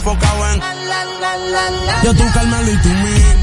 enfocado en. Yo tú, y tú, mí.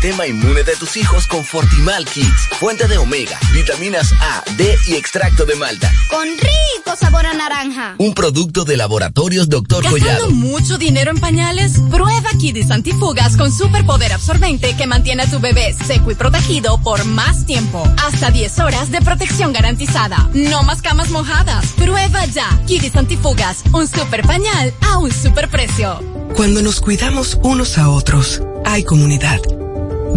Sistema inmune de tus hijos con Fortimal Kids. Fuente de omega, vitaminas A, D y extracto de malta. Con rico sabor a naranja. Un producto de laboratorios Dr. ¿Gastando Collado. mucho dinero en pañales? Prueba Kidis Antifugas con superpoder absorbente que mantiene a tu bebé seco y protegido por más tiempo. Hasta 10 horas de protección garantizada. No más camas mojadas. Prueba ya. Kidis Antifugas. Un super pañal a un super precio. Cuando nos cuidamos unos a otros, hay comunidad.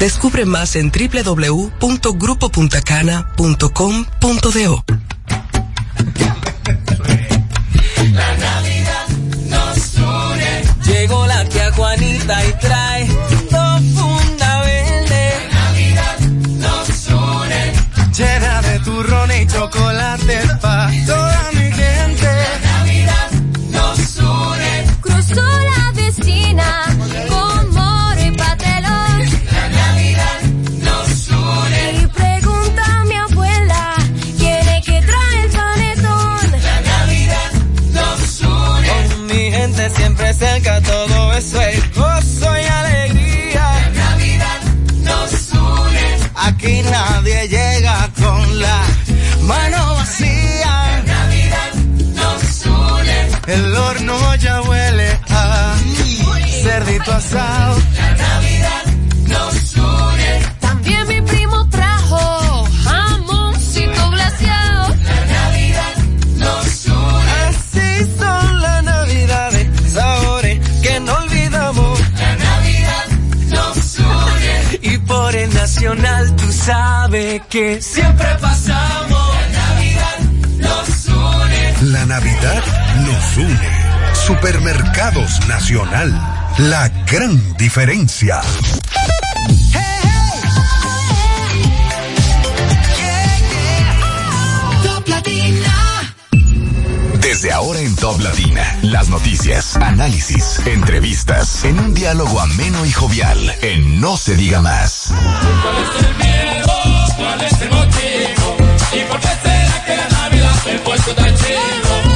Descubre más en www.grupopuntacana.com.do. La Navidad nos une. Llegó la tía Juanita y trae dos funda verde. La Navidad nos une. Llena de turrón y chocolate pa' mano vacía. La Navidad nos une. El horno ya huele a cerdito asado. La Navidad nos une. También mi primo trajo jamoncito glaseado. La Navidad nos une. Así son las navidades, sabores que no olvidamos. La Navidad nos une. Y por el nacional tú sabes que siempre pasamos. La Navidad nos une. Supermercados Nacional. La gran diferencia. Desde ahora en Top Latina, las noticias, análisis, entrevistas, en un diálogo ameno y jovial, en No se diga más. ¿Cuál es el miedo? ¿Cuál es el motivo? ¿Y por qué Navidad se ha puesto tan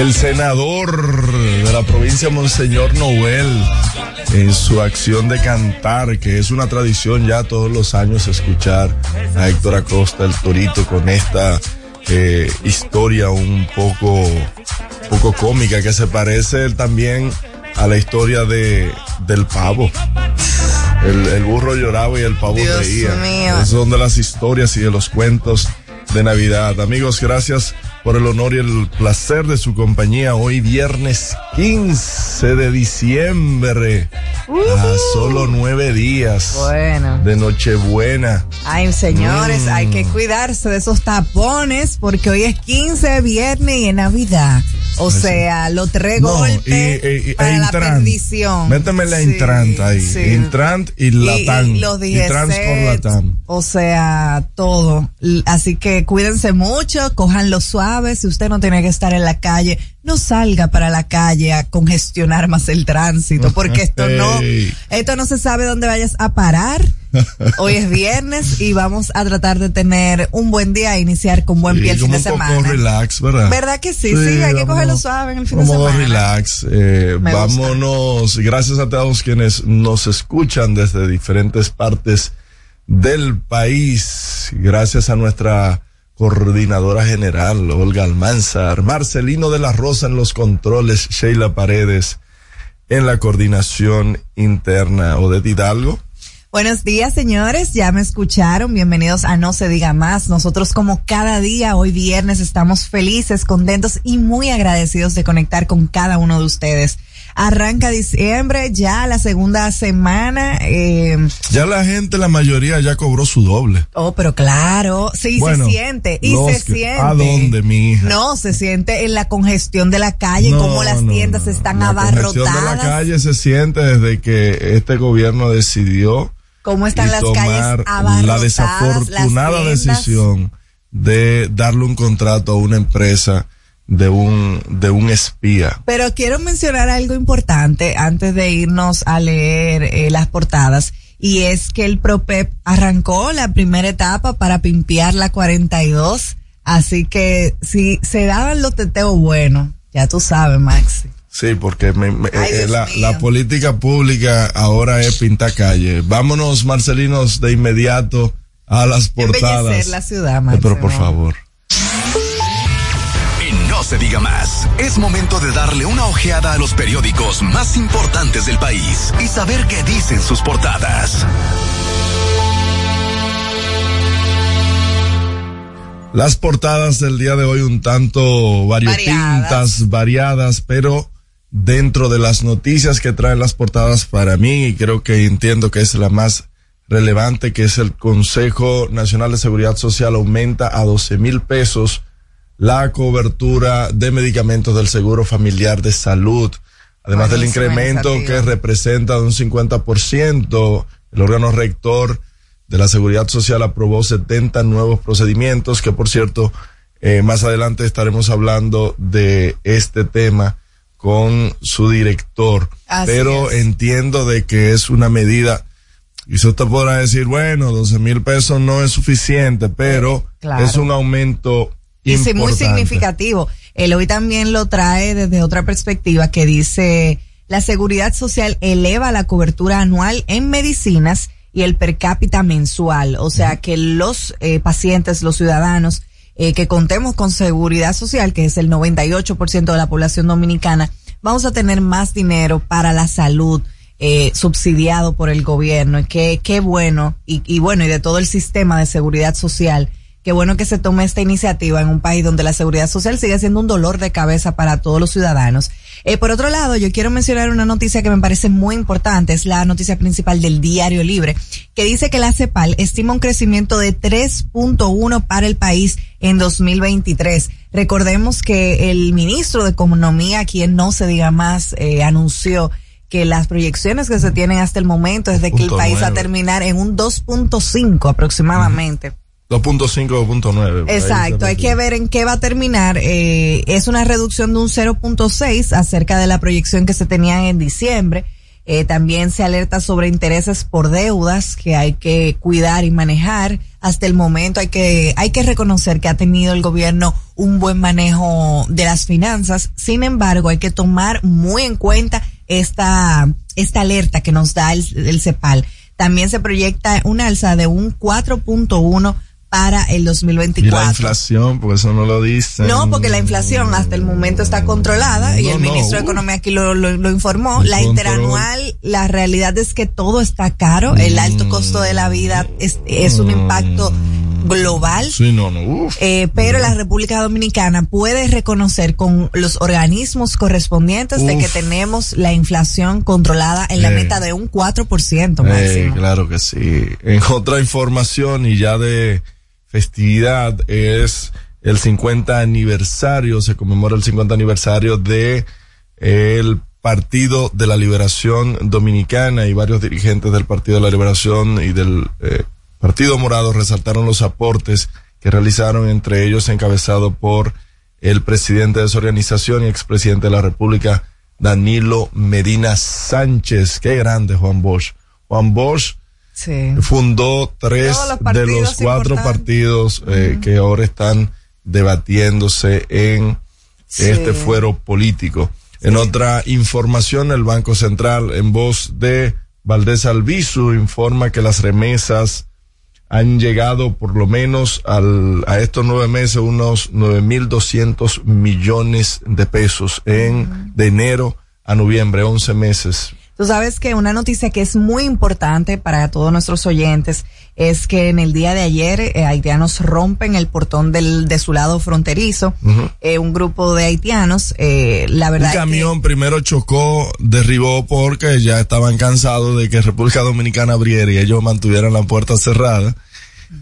El senador de la provincia Monseñor Noel en su acción de cantar, que es una tradición ya todos los años escuchar a Héctor Acosta, el Torito, con esta eh, historia un poco, poco cómica que se parece también a la historia de, del pavo. El, el burro lloraba y el pavo Dios reía. mío. Esas son de las historias y de los cuentos de Navidad. Amigos, gracias por el honor y el placer de su compañía hoy viernes 15 de diciembre. A solo nueve días Bueno. de Nochebuena. Ay, señores, Mm. hay que cuidarse de esos tapones porque hoy es 15 viernes y es Navidad. O sea, los tres No, y, golpes y- y- para e la perdición. Méteme la Sí, Intrant ahí. sí. Intrant y Latam. Y, los Y Trans por DGCs, Latam. O sea, todo. Así que cuídense mucho, cojanlo suave. Si usted no tiene que estar en la calle, no salga para la calle a congestionar más el tránsito, porque esto no, esto no se sabe dónde vayas a parar. Hoy es viernes y vamos a tratar de tener un buen día e iniciar con buen Sí, pie el fin de un poco semana. relax, ¿verdad? ¿Verdad que sí? Sí, hay que cogerlo suave en el fin de semana. relax. Eh, gusta. vámonos. Gracias a todos quienes nos escuchan desde diferentes partes del país. Gracias a nuestra coordinadora general, Olga Almanzar, Marcelino de la Rosa en los controles, Sheila Paredes en la coordinación interna, Odette Hidalgo. Buenos días, señores. Ya me escucharon. Bienvenidos a No se diga más. Nosotros como cada día, hoy viernes, estamos felices, contentos y muy agradecidos de conectar con cada uno de ustedes. Arranca diciembre, ya la segunda semana. Eh, Ya la gente, la mayoría ya cobró su doble. oh, pero claro, sí Bueno, se siente. Y se que- siente. ¿A dónde, mi hija? No, se siente en la congestión de la calle, No, como las no, tiendas no. están La congestión de la abarrotadas. calle se siente desde que este gobierno decidió Cómo están y las tomar calles la desafortunada las decisión de darle un contrato a una empresa de un de un espía. Pero quiero mencionar algo importante antes de irnos a leer eh, las portadas. Y es que el PROPEP arrancó la primera etapa para pimpear la 42. Así que si se daban los teteos buenos, ya tú sabes, Maxi. Sí, porque me- me- Ay, eh, Dios la, la política pública ahora es pintar calle. Vámonos, Marcelinos, de inmediato a las portadas. Embellecer la ciudad, Eh, Máximo. Pero por favor. Y no se diga más. Es momento de darle una ojeada a los periódicos más importantes del país y saber qué dicen sus portadas. Las portadas del día de hoy un tanto variopintas, variadas, pero dentro de las noticias que traen las portadas para mí, y creo que entiendo que es la más relevante, que es el Consejo Nacional de Seguridad Social aumenta a 12 mil pesos la cobertura de medicamentos del Seguro Familiar de Salud. Además del incremento que representa de un 50%, el órgano rector de la Seguridad Social aprobó 70 nuevos procedimientos, que por cierto, eh, más adelante estaremos hablando de este tema con su director. Así Pero es. entiendo de que es una medida, y usted te podrá decir, bueno, 12 mil pesos no es suficiente, pero Claro. es un aumento Y sí, muy significativo. El hoy también lo trae desde otra perspectiva que dice la seguridad social eleva la cobertura anual en medicinas y el per cápita mensual. O sea que los eh, pacientes, los ciudadanos eh, que contemos con seguridad social, que es el 98% de la población dominicana, vamos a tener más dinero para la salud. eh, subsidiado por el gobierno y qué, qué bueno y, y bueno y de todo el sistema de seguridad social Qué bueno que se tome esta iniciativa en un país donde la seguridad social sigue siendo un dolor de cabeza para todos los ciudadanos. Eh, por otro lado, yo quiero mencionar una noticia que me parece muy importante, es la noticia principal del Diario Libre, que dice que la CEPAL estima un crecimiento de 3.1 para el país en 2023. Recordemos que el ministro de Economía, quien no se diga más, eh, anunció que las proyecciones que se tienen hasta el momento es de que el país va a terminar en un 2.5 aproximadamente. 2.5, 2.9. por ahí Exacto, hay que ver en qué va a terminar. Eh, es una reducción de un 0.6 acerca de la proyección que se tenía en diciembre. Eh, también se alerta sobre intereses por deudas que hay que cuidar y manejar. Hasta el momento hay que, hay que reconocer que ha tenido el gobierno un buen manejo de las finanzas. Sin embargo, hay que tomar muy en cuenta esta, esta alerta que nos da el, el CEPAL. También se proyecta un alza de un 4.1 para el 2024. Y la inflación, pues eso no lo dice. No, porque la inflación hasta el momento está controlada y el no, ministro de. Economía aquí lo, lo, lo informó. El La control. interanual, la realidad es que todo está caro. El alto costo de la vida es, es un impacto global. Sí, no, no. uf. Eh, pero la República Dominicana puede reconocer con los organismos correspondientes de que tenemos la inflación controlada en la Eh. meta de un 4% Eh, máximo. claro que sí. En otra información y ya de festividad es el 50 aniversario, se conmemora el 50 aniversario de el Partido de la Liberación Dominicana y varios dirigentes del Partido de la Liberación y del eh, Partido Morado resaltaron los aportes que realizaron, entre ellos encabezado por el presidente de esa organización y expresidente de la República, Danilo Medina Sánchez. Qué grande Juan Bosch. Juan Bosch Sí. fundó tres de los cuatro partidos eh, que ahora están debatiéndose en Sí. este fuero político. En otra información, el Banco Central, en voz de Valdés Albizu, informa que las remesas han llegado por lo menos al, a estos nueve meses unos 9.200 millones de pesos en de enero a noviembre, 11 meses. Tú sabes que una noticia que es muy importante para todos nuestros oyentes es que en el día de ayer eh, haitianos rompen el portón del, de su lado fronterizo. Ujú. Eh, un grupo de haitianos, eh, la verdad Un es que- camión primero chocó, derribó porque ya estaban cansados de que República Dominicana abriera y ellos mantuvieran la puerta cerrada.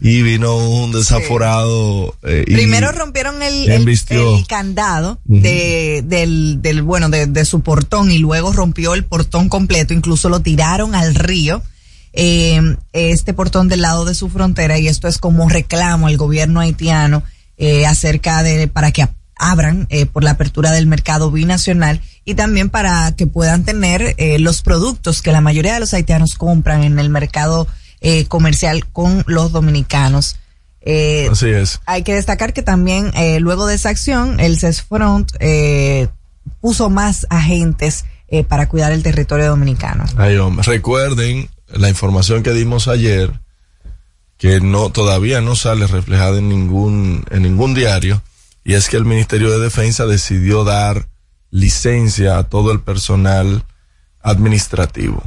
Y vino un desaforado. eh, Primero rompieron el, el candado de, del, del, bueno, de, de su portón y luego rompió el portón completo, incluso lo tiraron al río, eh, este portón del lado de su frontera y esto es como reclamo al gobierno haitiano eh, acerca de, para que abran eh, por la apertura del mercado binacional y también para que puedan tener eh, los productos que la mayoría de los haitianos compran en el mercado eh, comercial con los dominicanos. Eh, Así es. hay que destacar que también eh, luego de esa acción, el CESFRONT eh, puso más agentes eh, para cuidar el territorio dominicano. Ay, hombre. Recuerden la información que dimos ayer, que no, todavía no sale reflejada en ningún, en ningún diario, y es que el Ministerio de Defensa decidió dar licencia a todo el personal administrativo,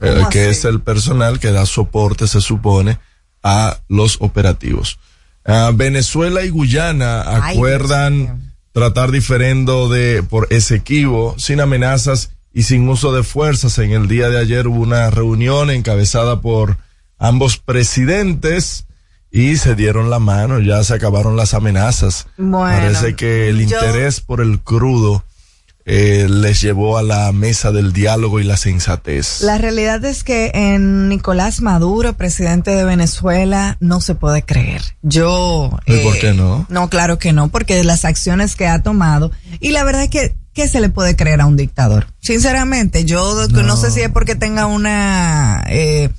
eh, ¿Cómo que es el personal que da soporte, se supone, a los operativos. Ah, Venezuela y Guyana Ay, acuerdan tratar diferendo de por Esequibo sin amenazas y sin uso de fuerzas. En el día de ayer hubo una reunión encabezada por ambos presidentes y se dieron la mano, ya se acabaron las amenazas. Bueno, Parece que el yo- interés por el crudo eh, les llevó a la mesa del diálogo y la sensatez. La realidad es que en Nicolás Maduro, presidente de Venezuela, no se puede creer. Yo... ¿Y eh, por qué no? No, claro que no, porque las acciones que ha tomado. Y la verdad es que, ¿qué se le puede creer a un dictador? Sinceramente, yo no, sé si es porque tenga una, eh,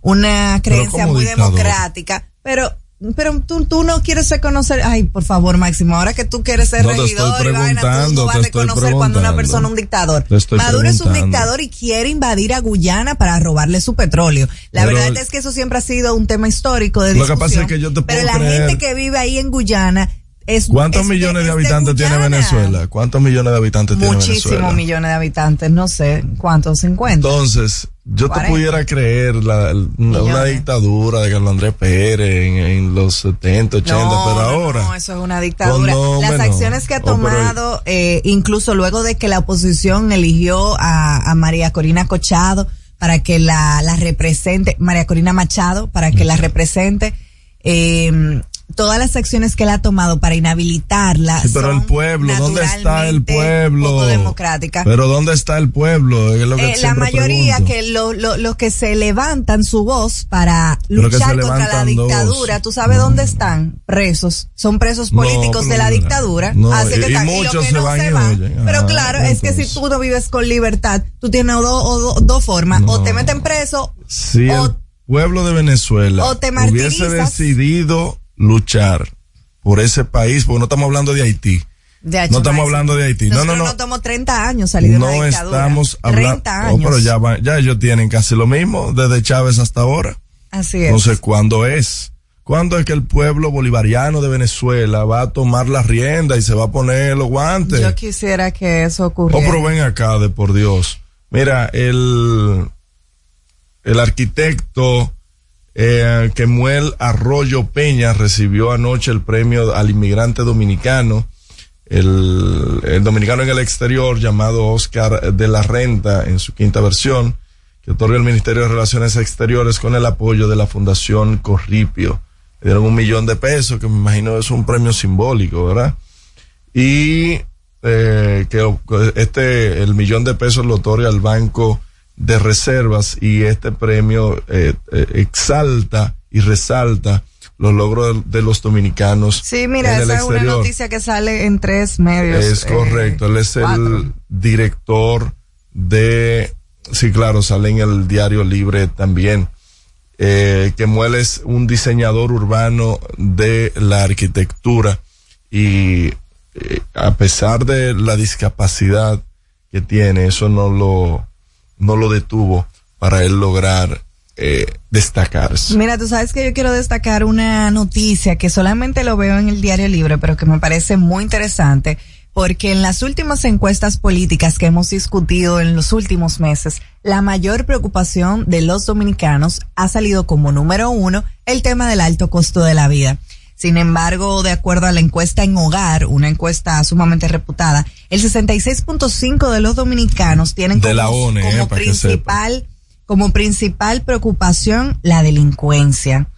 una creencia muy dictador. democrática, pero, pero tú, tú no quieres reconocer, ay, por favor, Máximo, ahora que tú quieres ser No, regidor y vaina, tú no vas a reconocer cuando una persona es un dictador. Maduro es un dictador y quiere invadir a Guyana para robarle su petróleo. La Pero- verdad es que eso siempre ha sido un tema histórico de Lo que discusión. pasa es que yo te pero puedo la creer- gente que vive ahí en Guyana es ¿Cuántos es millones de es habitantes tiene. Venezuela? ¿Cuántos millones de habitantes tiene Muchísimos Venezuela? millones de habitantes, no sé cuántos, 50. Entonces, yo te 40. pudiera creer la, una, una dictadura de Carlos Andrés Pérez en, en los 70, 80, No, pero no, ahora. no, eso es una dictadura. Con Las no. acciones que ha Oh, tomado, eh, incluso luego de que la oposición eligió a, a María Corina Cochado para que la, la represente, María Corina Machado, para que la represente, eh, todas las acciones que él ha tomado para inhabilitarla. Sí, pero el son pueblo, ¿dónde está el pueblo? poco democráticas. Pero ¿dónde está el pueblo? Es lo que Eh, la mayoría pregunto. que lo- lo- los que se levantan su voz para luchar contra la levantan dos. dictadura, ¿tú sabes dónde están? Presos. Son presos políticos de la dictadura. no, Así que y- y muchos los que se van se y van. oyen. Pero Ah, claro, es que si tú no vives con libertad, tú tienes dos o do- dos formas. O te meten preso Si o el pueblo de Venezuela o te hubiese decidido luchar por ese país, porque no estamos hablando de Haití, no estamos hablando de Haití. no, no, no. No tomó 30 años salir de una dictadura. estamos hablando. 30 años. Oh, pero ya, ya ellos tienen casi lo mismo desde Chávez hasta ahora. Así es. Sé cuándo es. ¿Cuándo es que el pueblo bolivariano de Venezuela va a tomar la rienda y se va a poner los guantes? Yo quisiera que eso ocurriera. Oh, pero ven acá, de por Dios. Mira, el, el arquitecto eh, Kemuel Arroyo Peña recibió anoche el premio al inmigrante dominicano, el, dominicano en el exterior llamado Oscar de la Renta en su quinta versión, que otorga el Ministerio de Relaciones Exteriores con el apoyo de la Fundación Corripio. Le dieron un millón de pesos, que me imagino es un premio simbólico, ¿verdad? Y eh, que este, el millón de pesos lo otorga el Banco de reservas y este premio eh, eh, exalta y resalta los logros de, los dominicanos. Sí, mira, esa es una noticia que sale en tres medios. Es correcto, él es el director de, sí, claro, sale en el diario Libre también. Eh, que Muel es un diseñador urbano de la arquitectura y eh, a pesar de la discapacidad que tiene, eso no lo, no lo detuvo para él lograr eh, destacarse. Mira, tú sabes que yo quiero destacar una noticia que solamente lo veo en el diario libre, pero que me parece muy interesante, porque en las últimas encuestas políticas que hemos discutido en los últimos meses, la mayor preocupación de los dominicanos ha salido como número uno el tema del alto costo de la vida. Sin embargo, de acuerdo a la encuesta en hogar, una encuesta sumamente reputada, el 66.5 de los dominicanos tienen como, eh, principal como principal preocupación la delincuencia.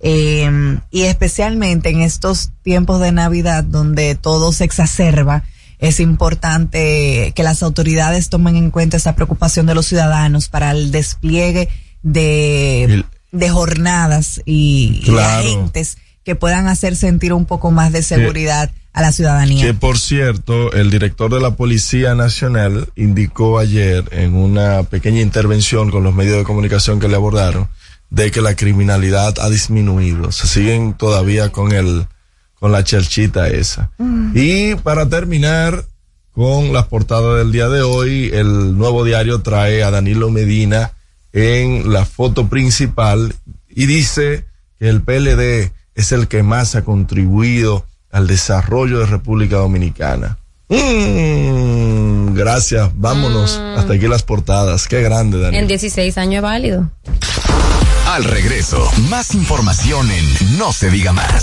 Eh, y especialmente en estos tiempos de Navidad donde todo se exacerba, es importante que las autoridades tomen en cuenta esa preocupación de los ciudadanos para el despliegue de, de jornadas y, y agentes que puedan hacer sentir un poco más de seguridad a la ciudadanía. Que por cierto, el director de la Policía Nacional indicó ayer en una pequeña intervención con los medios de comunicación que le abordaron de que la criminalidad ha disminuido. Se siguen todavía con el con la chelchita esa. Mm. Y para terminar con las portadas del día de hoy, el nuevo diario trae a Danilo Medina en la foto principal y dice que el PLD es el que más ha contribuido al desarrollo de República Dominicana. Mm, gracias, vámonos. Mm. Hasta aquí las portadas. Qué grande, Daniel. En 16 años es válido. Al regreso, más información en No se diga más.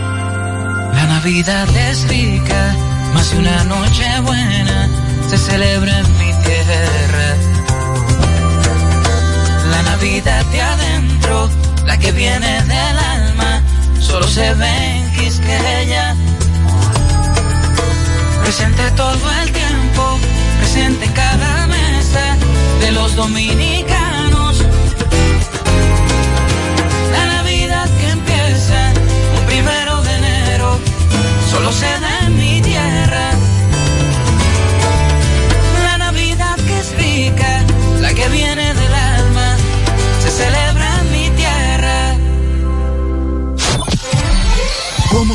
La Navidad es rica, más de una noche buena se celebra en mi tierra. La Navidad de adentro, la que viene del alma, solo se ve en Quisqueya. Presente todo el tiempo, presente en cada mesa de los dominicanos. Da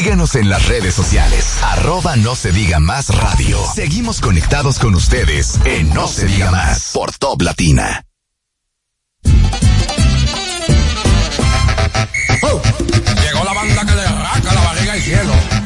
Síguenos en las redes sociales. Arroba no se diga más radio. Seguimos conectados con ustedes en No se diga más por Top Latina. ¡Oh! Llegó la banda que le arranca la barriga al cielo.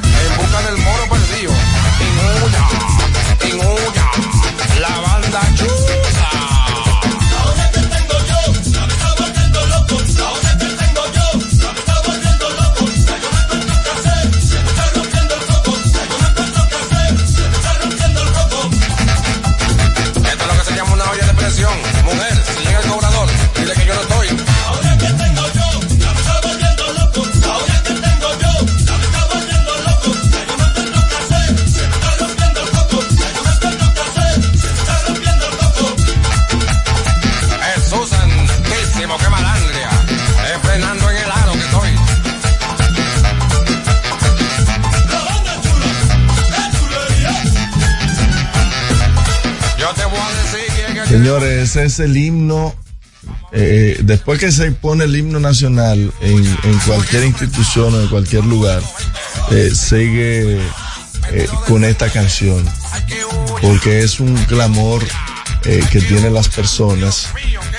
Señores, ese es el himno. eh, después que se pone el himno nacional en, cualquier institución o en cualquier lugar, eh, sigue eh, con esta canción. Porque es un clamor que tienen las personas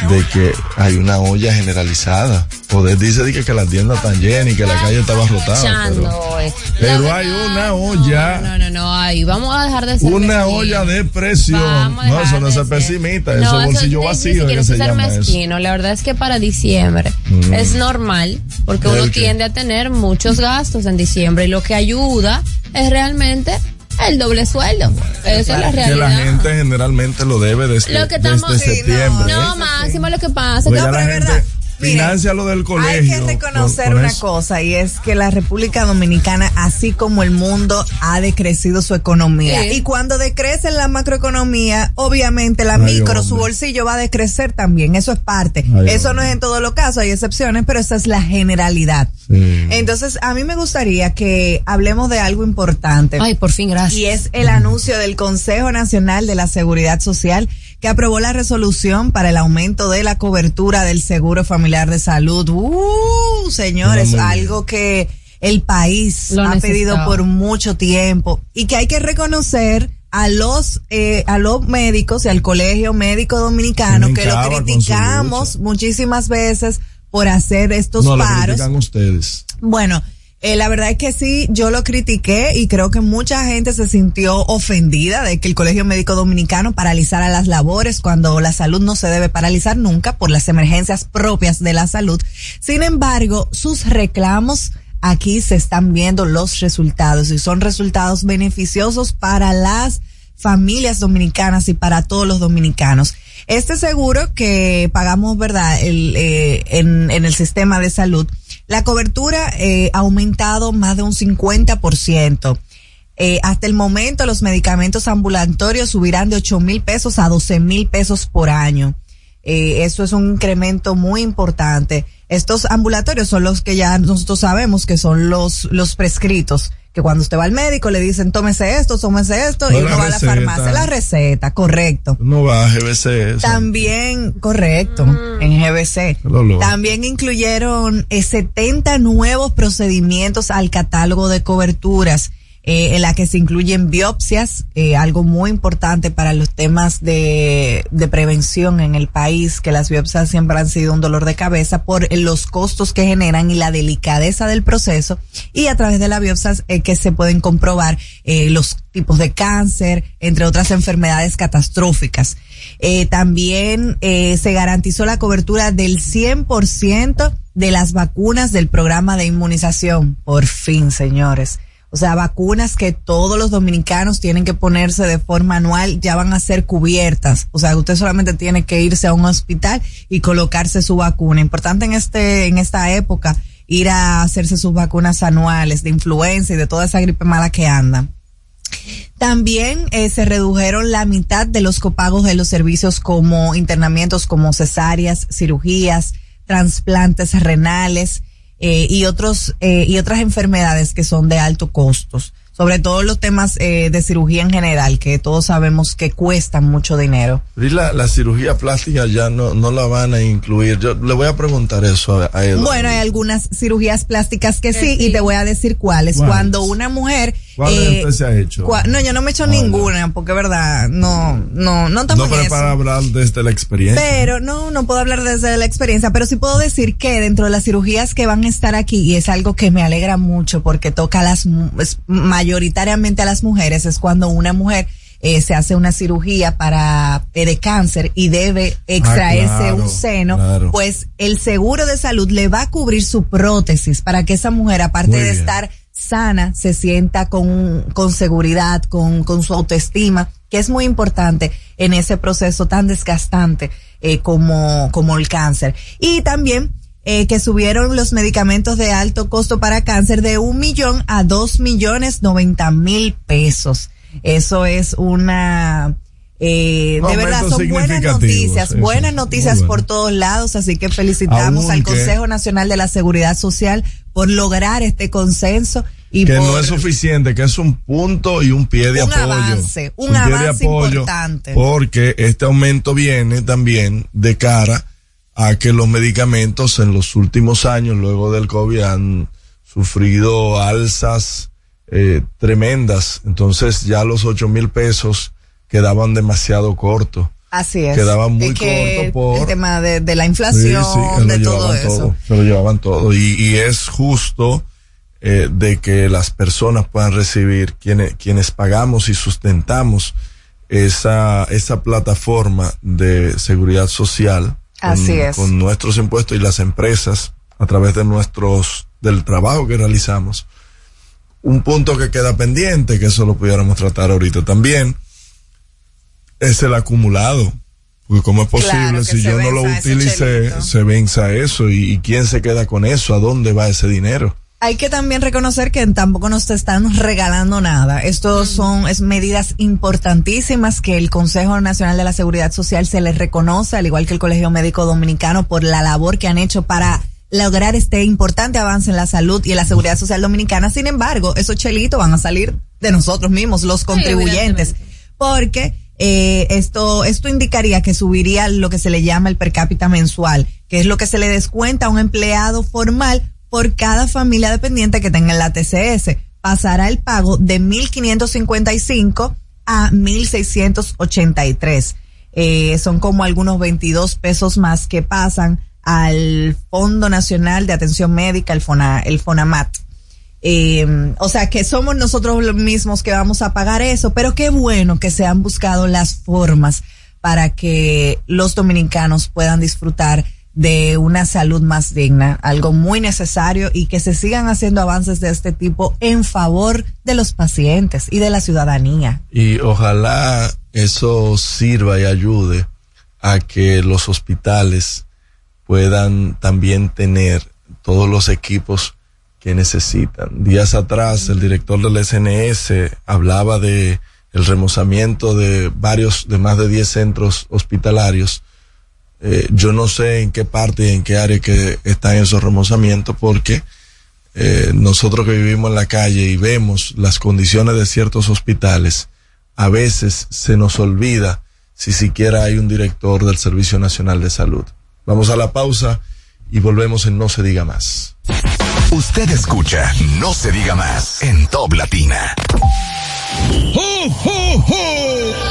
de que hay una olla generalizada. Poder dice de que, que la tienda están llena y que la calle está abarrotada. Pero, eh. pero La hay una olla. No, no, no, ay, vamos a dejar de ser Una mezquinos. olla de presión. Vamos No, eso no es pesimista, No, eso es bolsillo vacío que se ser llama eso. mezquino. La verdad es que para diciembre Mm. es normal porque uno ¿El qué? tiende a tener muchos gastos en diciembre y lo que ayuda es realmente el doble sueldo. Esa es la que la realidad. gente generalmente lo debe desde, Lo que estamos- desde Sí, septiembre. No, ¿eh? Máximo, lo que pasa Porque es ya que la gente financia lo del colegio. Hay que reconocer con- con una eso. cosa y es que la República Dominicana, así como el mundo, ha decrecido su economía. Sí. Y cuando decrece la macroeconomía, obviamente la Ay, micro, su bolsillo va a decrecer también. Eso es parte. Ay, Eso no es en todos los casos, hay excepciones, pero esa es la generalidad. Sí. Entonces, a mí me gustaría que hablemos de algo importante. Ay, por fin, gracias. Y es el anuncio del Consejo Nacional de la Seguridad Social que aprobó la resolución para el aumento de la cobertura del seguro familiar de salud. Uh, señores, algo que el país Lo ha pedido por mucho tiempo y que hay que reconocer a los eh, a los médicos y al colegio médico dominicano que lo criticamos muchísimas veces por hacer estos no, lo paros. critican ustedes. Bueno, eh, la verdad es que sí, yo lo critiqué y creo que mucha gente se sintió ofendida de que el Colegio Médico Dominicano paralizara las labores cuando la salud no se debe paralizar nunca por las emergencias propias de la salud. Sin embargo, sus reclamos aquí se están viendo los resultados y son resultados beneficiosos para las familias dominicanas y para todos los dominicanos. Este seguro que pagamos, ¿verdad?, el, eh, en, en el sistema de salud, la cobertura eh, ha aumentado más de un 50%. Eh, hasta el momento los medicamentos ambulatorios subirán de 8 mil pesos a 12 mil pesos por año. Eh, eso es un incremento muy importante. Estos ambulatorios son los que ya nosotros sabemos que son los, los prescritos, que cuando usted va al médico le dicen tómese esto, tómese esto, No y uno va a la farmacia, la receta, correcto. No va a GBC. eso. También, correcto, en GBC. También incluyeron eh, 70 nuevos procedimientos al catálogo de coberturas, eh, en la que se incluyen biopsias, eh, algo muy importante para los temas de, de prevención en el país, que las biopsias siempre han sido un dolor de cabeza por los costos que generan y la delicadeza del proceso, y a través de las biopsias eh, que se pueden comprobar eh, los tipos de cáncer, entre otras enfermedades catastróficas. Eh, también eh, se garantizó la cobertura del 100% de las vacunas del programa de inmunización. Por fin, señores. O sea, vacunas que todos los dominicanos tienen que ponerse de forma anual ya van a ser cubiertas. O sea, usted solamente tiene que irse a un hospital y colocarse su vacuna. Importante en este, en esta época ir a hacerse sus vacunas anuales de influenza y de toda esa gripe mala que anda. También eh, se redujeron la mitad de los copagos de los servicios como internamientos como cesáreas, cirugías, trasplantes renales eh, y otros eh, y otras enfermedades que son de alto costos sobre todo los temas eh, de cirugía en general, que todos sabemos que cuestan mucho dinero. Y la, la cirugía plástica ya no, no la van a incluir. Yo le voy a preguntar eso a, a Bueno, hay algunas cirugías plásticas que sí, y te voy a decir cuáles. Cuando una mujer... ¿Cuáles eh, se ha hecho? No, yo no me he hecho ninguna, porque verdad, no, no, no estamos No, pero para hablar desde la experiencia. Pero no, no puedo hablar desde la experiencia, pero sí puedo decir que dentro de las cirugías que van a estar aquí, y es algo que me alegra mucho porque toca las mayoritariamente a las mujeres es cuando una mujer eh, se hace una cirugía para eh, de cáncer y debe extraerse Ah, un seno, pues el seguro de salud le va a cubrir su prótesis para que esa mujer, aparte Muy de bien. estar sana, se sienta con, con seguridad, con, con su autoestima, que es muy importante en ese proceso tan desgastante eh, como, como el cáncer. Y también eh, que subieron los medicamentos de alto costo para cáncer de un millón a dos millones noventa mil pesos. Eso es una, eh, Un de verdad, son buenas noticias, buenas noticias por todos lados, así que felicitamos al Consejo Nacional de la Seguridad Social por lograr este consenso y que por no es suficiente, que es un punto y un pie de Un apoyo. avance, un pie de avance apoyo, importante. Porque este aumento viene también de cara a que los medicamentos en los últimos años, luego del COVID, han sufrido alzas eh, tremendas. Entonces ya los ocho mil pesos quedaban demasiado cortos. Así es. Quedaba muy que corto por- el tema de, de la inflación, sí, de lo todo llevaban eso. todo, se lo llevaban todo. Y, y es justo eh, de que las personas puedan recibir, quienes, quienes pagamos y sustentamos esa, esa plataforma de seguridad social. Con- Así es. Con nuestros impuestos y las empresas a través de nuestros, del trabajo que realizamos. Un punto que queda pendiente, que eso lo pudiéramos tratar ahorita también, es el acumulado. Porque cómo es posible Claro, si yo no lo utilicé, se venza eso y, y quién se queda con eso, a dónde va ese dinero. Hay que también reconocer que tampoco nos están regalando nada. Estos son es medidas importantísimas que el Consejo Nacional de la Seguridad Social se les reconoce, al igual que el Colegio Médico Dominicano, por la labor que han hecho para lograr este importante avance en la salud y en la seguridad social dominicana. Sin embargo, esos chelitos van a salir de nosotros mismos, los contribuyentes, porque eh, esto esto indicaría que subiría lo que se le llama el per cápita mensual, que es lo que se le descuenta a un empleado formal por cada familia dependiente que tenga en la TCS. Pasará el pago de 1.555 a 1.683. Eh, son como algunos 22 pesos más que pasan al Fondo Nacional de Atención Médica, el FONAMAT. Eh, o sea que somos nosotros los mismos que vamos a pagar eso, pero qué bueno que se han buscado las formas para que los dominicanos puedan disfrutar de una salud más digna, algo muy necesario y que se sigan haciendo avances de este tipo en favor de los pacientes y de la ciudadanía. Y ojalá eso sirva y ayude a que los hospitales puedan también tener todos los equipos que necesitan. Días atrás el director del SNS hablaba de el remozamiento de varios, de más de 10 centros hospitalarios. Eh, yo no sé en qué parte y en qué área que están esos remozamientos porque eh, nosotros que vivimos en la calle y vemos las condiciones de ciertos hospitales, a veces se nos olvida si siquiera hay un director del Servicio Nacional de Salud. Vamos a la pausa y volvemos en No se diga más. Usted escucha No se diga más en Top Latina.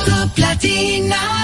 Top Latina.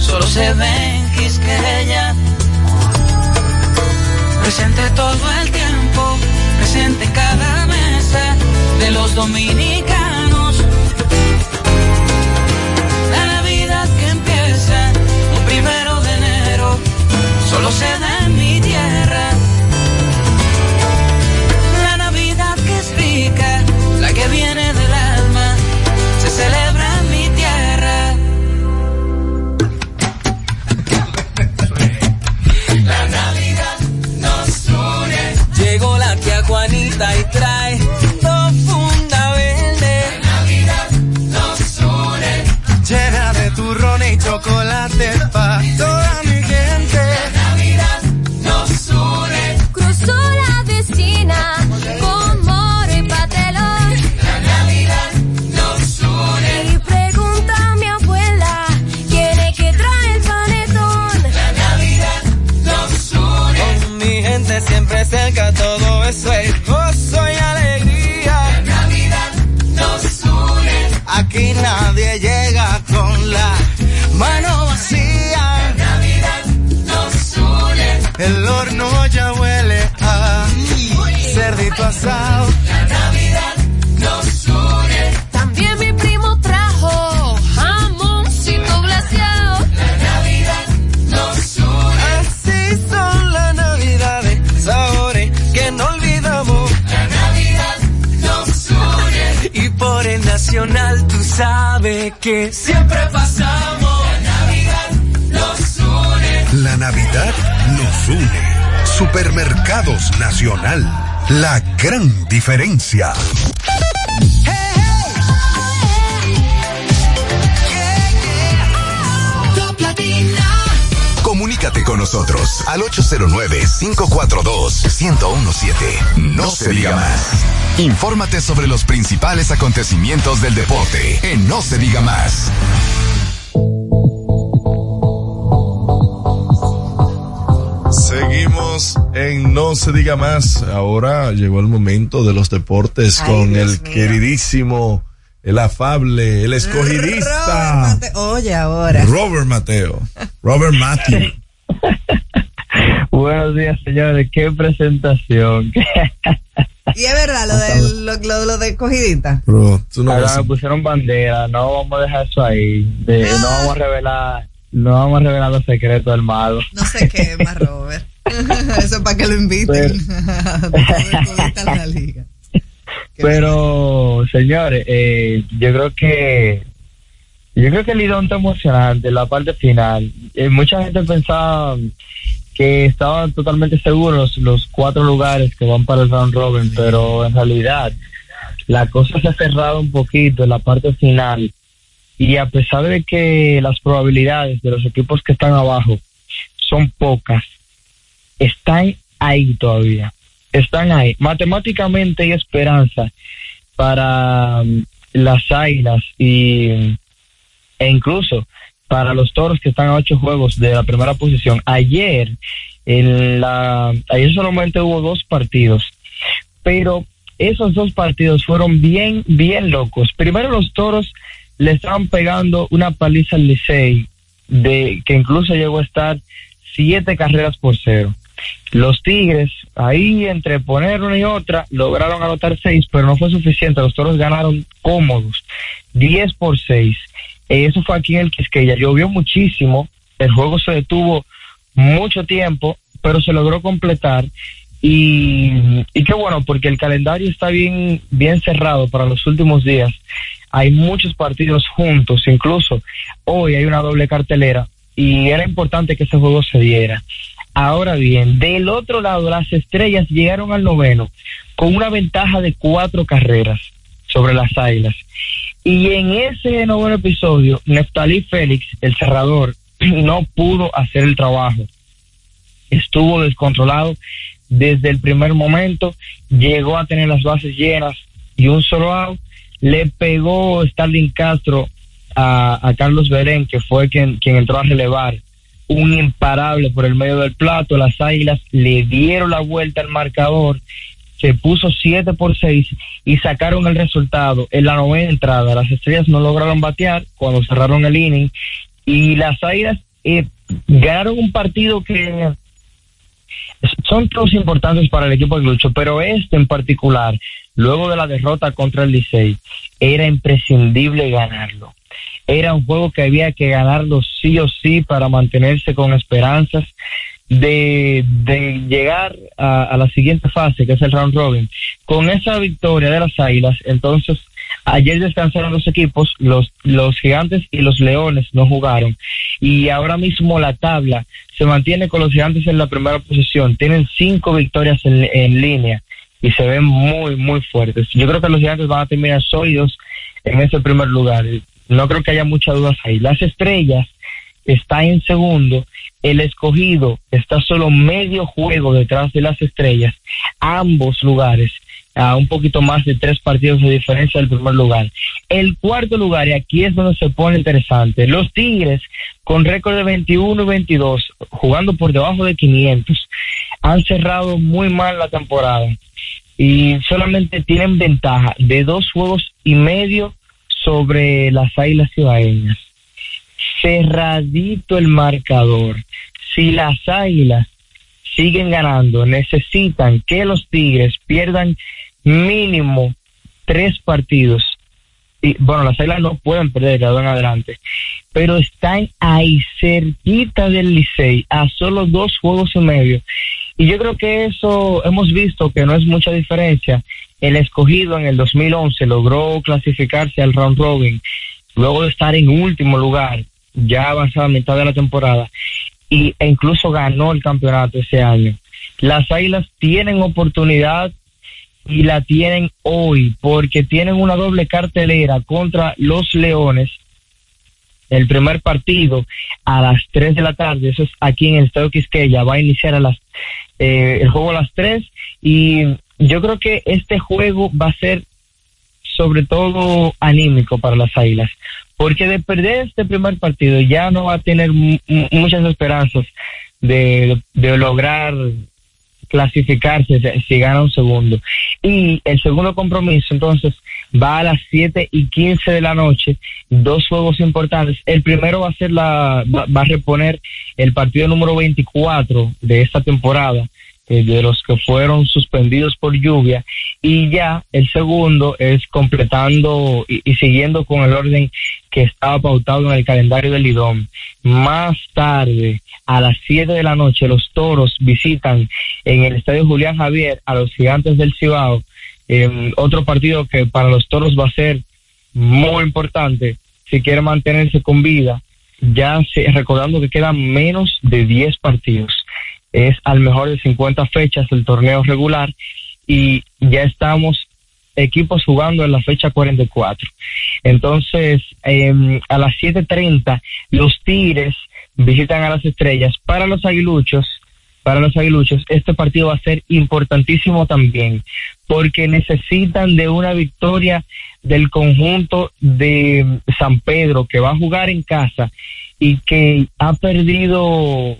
solo se ve en Quisqueya. Presente todo el tiempo, presente en cada mesa de los dominicanos. La Navidad que empieza un primero de enero, solo se da en chocolate pa' toda mi gente. La Navidad nos une. Cruzó la vecina con moro y patelón. La Navidad nos une. Y pregunta a mi abuela quién es que trae el panetón. La Navidad nos une. Con mi gente siempre cerca, El horno ya huele a cerdito asado. La Navidad nos une. También mi primo trajo jamoncito glaseado. La Navidad nos une. Así son las navidades, sabores que no olvidamos. La Navidad nos une. Y por el nacional tú sabes que siempre pasamos. La Navidad nos une. La Navidad nos une. Supermercados Nacional. La gran diferencia. Comunícate con nosotros al 809-542-1017. No se diga más. Infórmate sobre los principales acontecimientos del deporte en No se diga más. Seguimos en No se diga más. Ahora llegó el momento de los deportes Ay, con Dios el mío. queridísimo, el afable, el escogidista, Oye, ahora. Robert Mateo. Robert Matthew. Buenos días, señores. Qué presentación. Y es verdad lo de lo, lo- lo de cogidita. Bro, tú no Ahora me pusieron bandera. No vamos a dejar eso ahí. De- no vamos a revelar. No vamos a revelar los secretos del malo. No sé qué más, Robert. Eso es para que lo inviten. La liga. Pero, señores, eh, yo creo que yo creo que el lidón está emocionante, la parte final. Eh, mucha gente pensaba que estaban totalmente seguros los cuatro lugares que van para el round robin, pero en realidad la cosa se ha cerrado un poquito en la parte final y a pesar de que las probabilidades de los equipos que están abajo son pocas, están ahí todavía, están ahí. Matemáticamente hay esperanza para mm, las águilas y e incluso para los toros que están a ocho juegos de la primera posición. Ayer, en la, ayer solamente hubo dos partidos, pero esos dos partidos fueron bien, bien locos. Primero los toros le estaban pegando una paliza al Licey, de, que incluso llegó a estar siete carreras por cero. Los Tigres, ahí entre poner una y otra, lograron anotar seis, pero no fue suficiente. Los toros ganaron cómodos, 10 por 6. Eso fue aquí en el Quisqueya. Llovió muchísimo, el juego se detuvo mucho tiempo, pero se logró completar. Y, y qué bueno, porque el calendario está bien, bien cerrado para los últimos días. Hay muchos partidos juntos, incluso hoy hay una doble cartelera y era importante que ese juego se diera. Ahora bien, del otro lado, las estrellas llegaron al noveno con una ventaja de cuatro carreras sobre las águilas. Y en ese noveno episodio, Neftalí Félix, el cerrador, no pudo hacer el trabajo. Estuvo descontrolado desde el primer momento, llegó a tener las bases llenas y un solo out. Le pegó Starling Castro a, Carlos Berén, que fue quien, quien entró a relevar un imparable por el medio del plato. Las águilas le dieron la vuelta al marcador se puso 7 por 6 y sacaron el resultado en la novena entrada. Las estrellas no lograron batear cuando cerraron el inning y las águilas eh, ganaron un partido que son todos importantes para el equipo de Lucho, pero este en particular, luego de la derrota contra el Licey, era imprescindible ganarlo. Era un juego que había que ganarlo sí o sí para mantenerse con esperanzas de, de llegar a, la siguiente fase, que es el round robin. Con esa victoria de las Águilas, entonces Ayer descansaron los equipos, los, los gigantes y los leones no jugaron. Y ahora mismo la tabla se mantiene con los gigantes en la primera posición. Tienen cinco victorias en, en línea y se ven muy, muy fuertes. Yo creo que los gigantes van a terminar sólidos en ese primer lugar. No creo que haya muchas dudas ahí. Las estrellas está en segundo. El escogido está solo medio juego detrás de las estrellas. Ambos lugares a un poquito más de tres partidos de diferencia del primer lugar. El cuarto lugar, y aquí es donde se pone interesante, los Tigres con récord de 21 y 22, jugando por debajo de 500, han cerrado muy mal la temporada y solamente tienen ventaja de dos juegos y medio sobre las Águilas Cibaeñas. Cerradito el marcador. Si las Águilas siguen ganando, necesitan que los Tigres pierdan mínimo tres partidos. Y bueno, las Águilas no pueden perder de en adelante, pero están ahí cerquita del Licey, a solo dos juegos y medio. Y yo creo que eso hemos visto que no es mucha diferencia. El escogido en el 2011 logró clasificarse al round robin, luego de estar en último lugar, ya avanzada mitad de la temporada, y, e incluso ganó el campeonato ese año. Las Águilas tienen oportunidad y la tienen hoy porque tienen una doble cartelera contra los Leones. El primer partido a las 3 de la tarde, eso es aquí en el Estadio Quisqueya, va a iniciar a las, eh, el juego a las 3 y yo creo que este juego va a ser sobre todo anímico para las Águilas, porque de perder este primer partido ya no va a tener muchas esperanzas de, de lograr clasificarse si gana un segundo. Y el segundo compromiso entonces va a las 7 y 15 de la noche, dos juegos importantes. El primero va a ser la, va, a reponer el partido número 24 de esta temporada eh, de los que fueron suspendidos por lluvia y ya el segundo es completando y, siguiendo con el orden que estaba pautado en el calendario del Lidón. Más tarde, a las 7 de la noche, los toros visitan en el estadio Julián Javier a los gigantes del Cibao. Otro partido que para los toros va a ser muy importante si quiere mantenerse con vida. Ya se, recordando que quedan menos de 10 partidos es al mejor de 50 fechas del torneo regular y ya estamos equipos jugando en la fecha 44. Entonces, eh, a las 7.30 los Tigres visitan a las estrellas. Para los aguiluchos, para los aguiluchos, este partido va a ser importantísimo también, porque necesitan de una victoria del conjunto de San Pedro, que va a jugar en casa y que ha perdido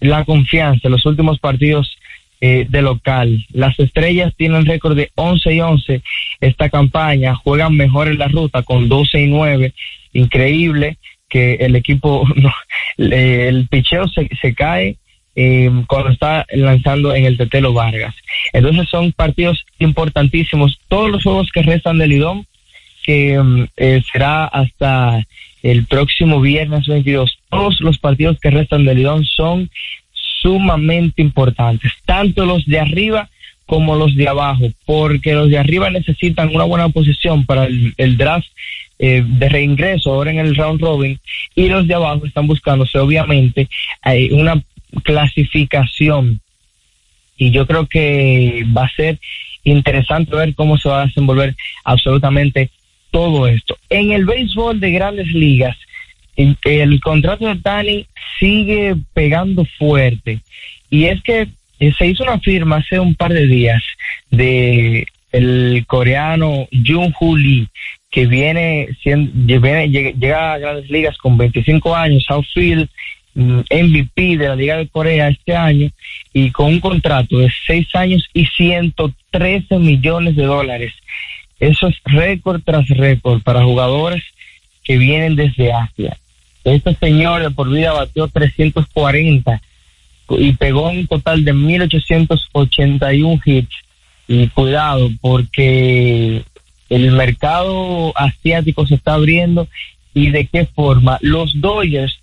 la confianza en los últimos partidos eh, de local. Las estrellas tienen récord de 11 y 11 esta campaña, juegan mejor en la ruta con 12 y 9, increíble que el equipo, el picheo se, se cae eh, cuando está lanzando en el Tetelo Vargas. Entonces son partidos importantísimos. Todos los juegos que restan del Lidón, que mm, eh, será hasta el próximo viernes 22. Todos los partidos que restan del Lidón son sumamente importantes, tanto los de arriba como los de abajo, porque los de arriba necesitan una buena posición para el, el draft eh, de reingreso ahora en el round robin y los de abajo están buscándose obviamente eh, una clasificación y yo creo que va a ser interesante ver cómo se va a desenvolver absolutamente todo esto. En el béisbol de grandes ligas, el contrato de Tani sigue pegando fuerte. Y es que eh, se hizo una firma hace un par de días de el coreano Jung Hoo Lee, que viene, viene llega a grandes ligas con 25 años, outfield, mm, MVP de la Liga de Corea este año y con un contrato de seis años y 113 millones de dólares. Eso es récord tras récord para jugadores que vienen desde Asia. Este señor de por vida batió 340 y pegó un total de 1881 hits. Y cuidado, porque el mercado asiático se está abriendo y de qué forma. Los Dodgers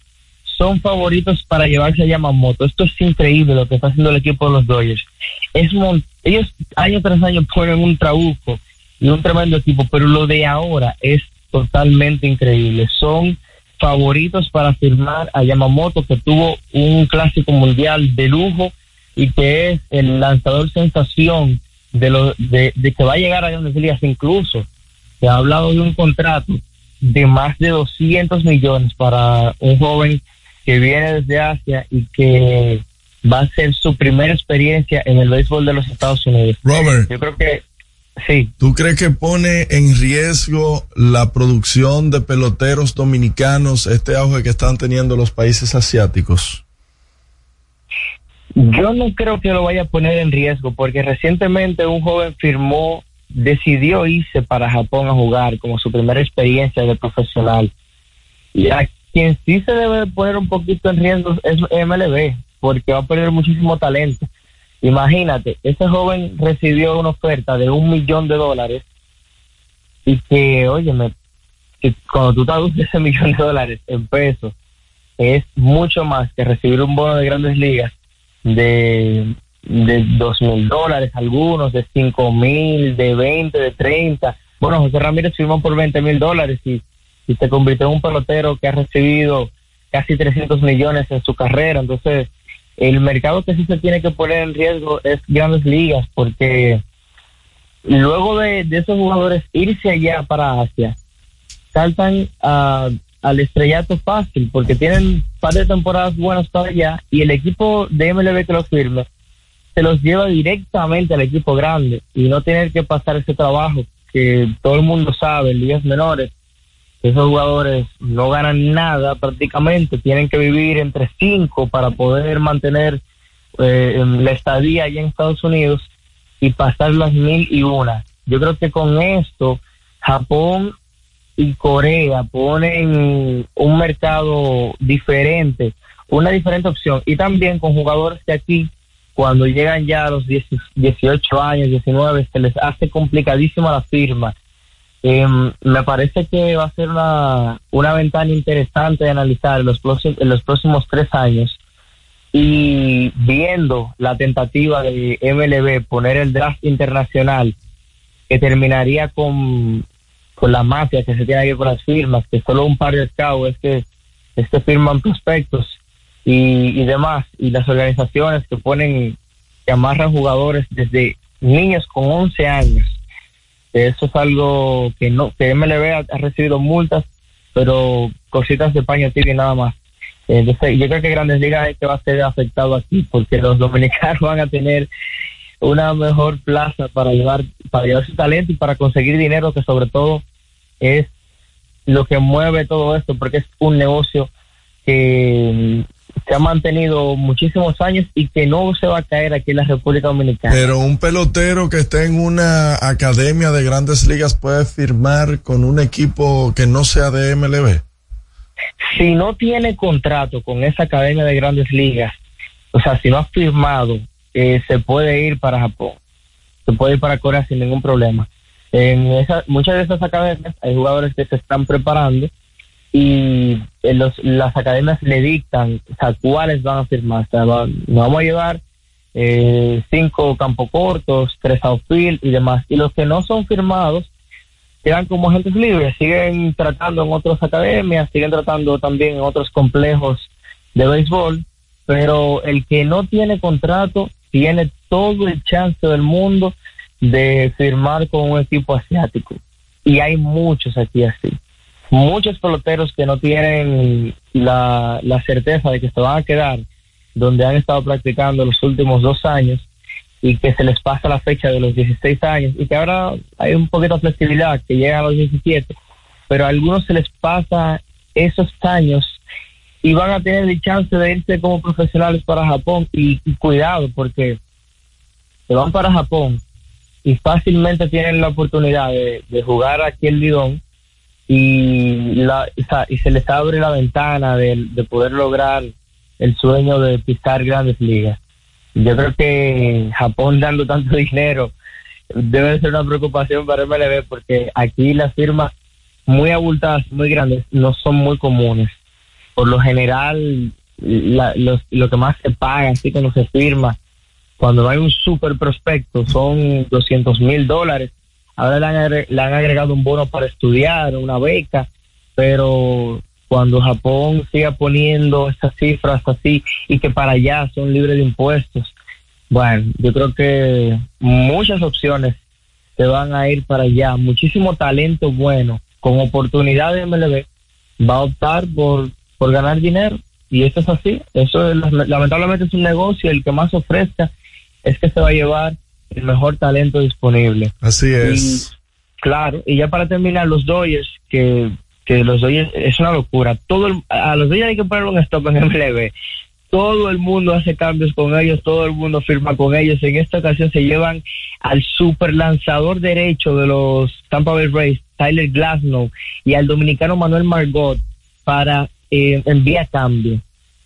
son favoritos para llevarse a Yamamoto. Esto es increíble lo que está haciendo el equipo de los Dodgers. Es ellos año tras año ponen un trabuco y un tremendo equipo, pero lo de ahora es totalmente increíble. Son favoritos para firmar a Yamamoto, que tuvo un clásico mundial de lujo y que es el lanzador sensación de, lo, de, que va a llegar a grandes ligas. Incluso se ha hablado de un contrato de más de 200 millones para un joven que viene desde Asia y que va a ser su primera experiencia en el béisbol de los Estados Unidos. Robert. Yo creo que sí. ¿Tú crees que pone en riesgo la producción de peloteros dominicanos este auge que están teniendo los países asiáticos? Yo no creo que lo vaya a poner en riesgo porque recientemente un joven firmó, decidió irse para Japón a jugar como su primera experiencia de profesional. Y a quien sí se debe poner un poquito en riesgo es MLB porque va a perder muchísimo talento. Imagínate, ese joven recibió una oferta de un millón de dólares y que, óyeme, que cuando tú traduces ese millón de dólares en pesos, es mucho más que recibir un bono de grandes ligas de, de dos mil dólares, algunos de cinco mil, de 20, de 30. Bueno, José Ramírez firmó por 20 mil dólares y, y se convirtió en un pelotero que ha recibido casi 300 millones en su carrera. Entonces, el mercado que sí se tiene que poner en riesgo es grandes ligas, porque luego de, esos jugadores irse allá para Asia, saltan a al estrellato fácil porque tienen un par de temporadas buenas para allá y el equipo de MLB que los firme se los lleva directamente al equipo grande y no tener que pasar ese trabajo que todo el mundo sabe en ligas menores esos jugadores no ganan nada prácticamente tienen que vivir entre cinco para poder mantener eh, la estadía allá en Estados Unidos y pasar las mil y una yo creo que con esto Japón y Corea ponen un mercado diferente, una diferente opción. Y también con jugadores que aquí, cuando llegan ya a los 18 años, 19, se les hace complicadísima la firma. Em, me parece que va a ser una, una ventana interesante de analizar en los, próximos, en los próximos tres años. Y viendo la tentativa de MLB poner el draft internacional, que terminaría con con la mafia que se tiene aquí con las firmas, que solo un par de scouts es que, es que firman prospectos y, y demás, y las organizaciones que ponen, que amarran jugadores desde niños con 11 años. Eso es algo que no, que MLB ha, ha recibido multas, pero cositas de paño tibio nada más. Entonces, yo creo que Grandes Ligas es que va a ser afectado aquí, porque los dominicanos van a tener una mejor plaza para llevar, para llevar su talento y para conseguir dinero, que sobre todo es lo que mueve todo esto, porque es un negocio que se ha mantenido muchísimos años y que no se va a caer aquí en la República Dominicana. Pero un pelotero que esté en una academia de grandes ligas puede firmar con un equipo que no sea de MLB. Si no tiene contrato con esa academia de grandes ligas, o sea, si no ha firmado se puede ir para Japón, se puede ir para Corea sin ningún problema. En esa, muchas de esas academias hay jugadores que se están preparando y en los, las academias le dictan a cuáles van a firmar. nos vamos a llevar eh, cinco campos cortos, tres outfield y demás. Y los que no son firmados quedan como agentes libres, siguen tratando en otras academias, siguen tratando también en otros complejos de béisbol, pero el que no tiene contrato tiene todo el chance del mundo de firmar con un equipo asiático. Y hay muchos aquí así. Muchos peloteros que no tienen la, la certeza de que se van a quedar donde han estado practicando los últimos dos años y que se les pasa la fecha de los 16 años y que ahora hay un poquito de flexibilidad que llegan a los 17, pero a algunos se les pasa esos años y van a tener el chance de irse como profesionales para Japón y, y cuidado porque se van para Japón y fácilmente tienen la oportunidad de, de jugar aquí el Lidón y, la, y se les abre la ventana de, de poder lograr el sueño de pisar grandes ligas. Yo creo que Japón dando tanto dinero debe ser una preocupación para MLB porque aquí las firmas muy abultadas, muy grandes, no son muy comunes. Por lo general, la- los- lo que más se paga, así cuando se firma, cuando hay un super prospecto, son 200 mil dólares. Ahora le han, le han agregado un bono para estudiar, una beca, pero cuando Japón siga poniendo estas cifras así y que para allá son libres de impuestos, bueno, yo creo que muchas opciones se van a ir para allá. Muchísimo talento bueno, con oportunidad de MLB, va a optar por, por ganar dinero. Y eso es así. Eso es, lamentablemente es un negocio. El que más ofrezca es que se va a llevar el mejor talento disponible. Así es. Y, claro, y ya para terminar, los Dodgers, que, que los Dodgers es una locura. Todo el- a los Dodgers hay que poner un stop en MLB. Todo el mundo hace cambios con ellos, todo el mundo firma con ellos. En esta ocasión se llevan al super lanzador derecho de los Tampa Bay Rays, Tyler Glasnow, y al dominicano Manuel Margot para eh, enviar cambio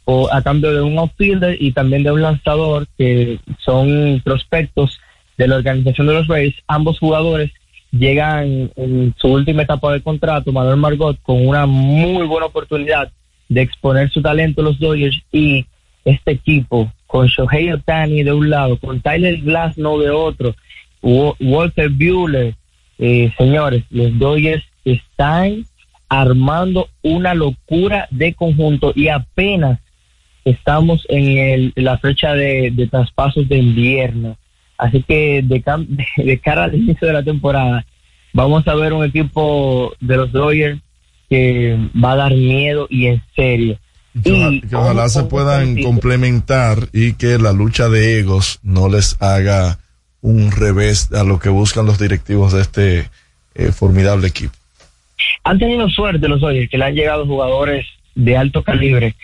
o a cambio de un outfielder y también de un lanzador que son prospectos de la organización de los Rays. Ambos jugadores llegan en su última etapa de contrato, Manuel Margot, con una muy buena oportunidad de exponer su talento a los Dodgers y este equipo con Shohei Otani de un lado, con Tyler Glasnow de otro, Wa- Walter Buehler, eh, señores, los Dodgers están armando una locura de conjunto y apenas estamos en el, la fecha de traspasos de invierno. Así que de, de cara al inicio de la temporada, vamos a ver un equipo de los Dodgers que va a dar miedo y en serio. Que, oja- que ojalá se puedan complementar y que la lucha de egos no les haga un revés a lo que buscan los directivos de este eh, formidable equipo. han tenido suerte los Dodgers, que le han llegado jugadores de alto calibre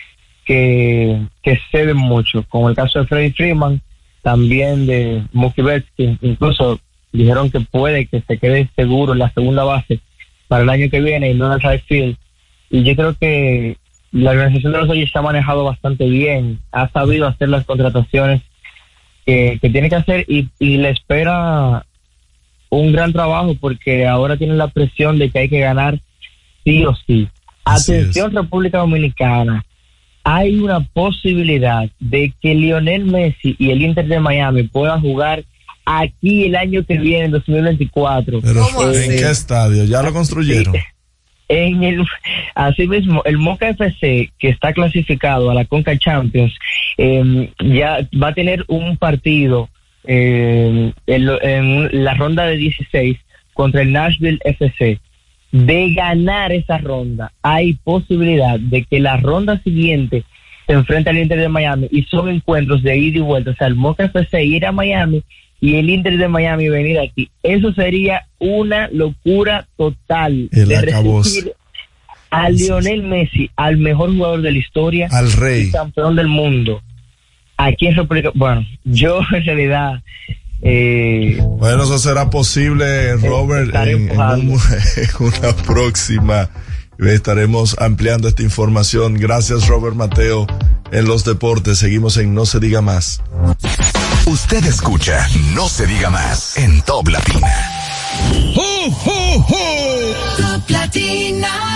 que, que ceden mucho, como el caso de Freddie Freeman, también de Mookie Betts, que incluso dijeron que puede que se quede seguro en la segunda base para el año que viene y no en el right field. Y yo creo que la organización de los Dodgers se ha manejado bastante bien, ha sabido hacer las contrataciones que, que tiene que hacer y, y le espera un gran trabajo porque ahora tienen la presión de que hay que ganar sí o sí. Atención República Dominicana, hay una posibilidad de que Lionel Messi y el Inter de Miami puedan jugar aquí el año que viene, en 2024. Pero ¿en qué estadio? ¿Ya lo construyeron? en el asimismo el Moca FC que está clasificado a la Conca Champions eh, ya va a tener un partido eh, en, lo- en la ronda de 16 contra el Nashville FC de ganar esa ronda hay posibilidad de que la ronda siguiente se enfrente al Inter de Miami y son encuentros de ida y vuelta o sea el Moca FC ir a Miami y el Inter de Miami venir aquí eso sería una locura total El de a Lionel Messi, al mejor jugador de la historia, Al rey. y campeón del mundo. Aquí en República, bueno, yo en realidad, eh, Bueno, eso será posible, Robert, estaré en, en empujando. un- en una próxima. Estaremos ampliando esta información. Gracias, Robert Mateo. En los deportes, seguimos en No se diga más. Usted escucha No se diga más en Top Latina. Top Latina.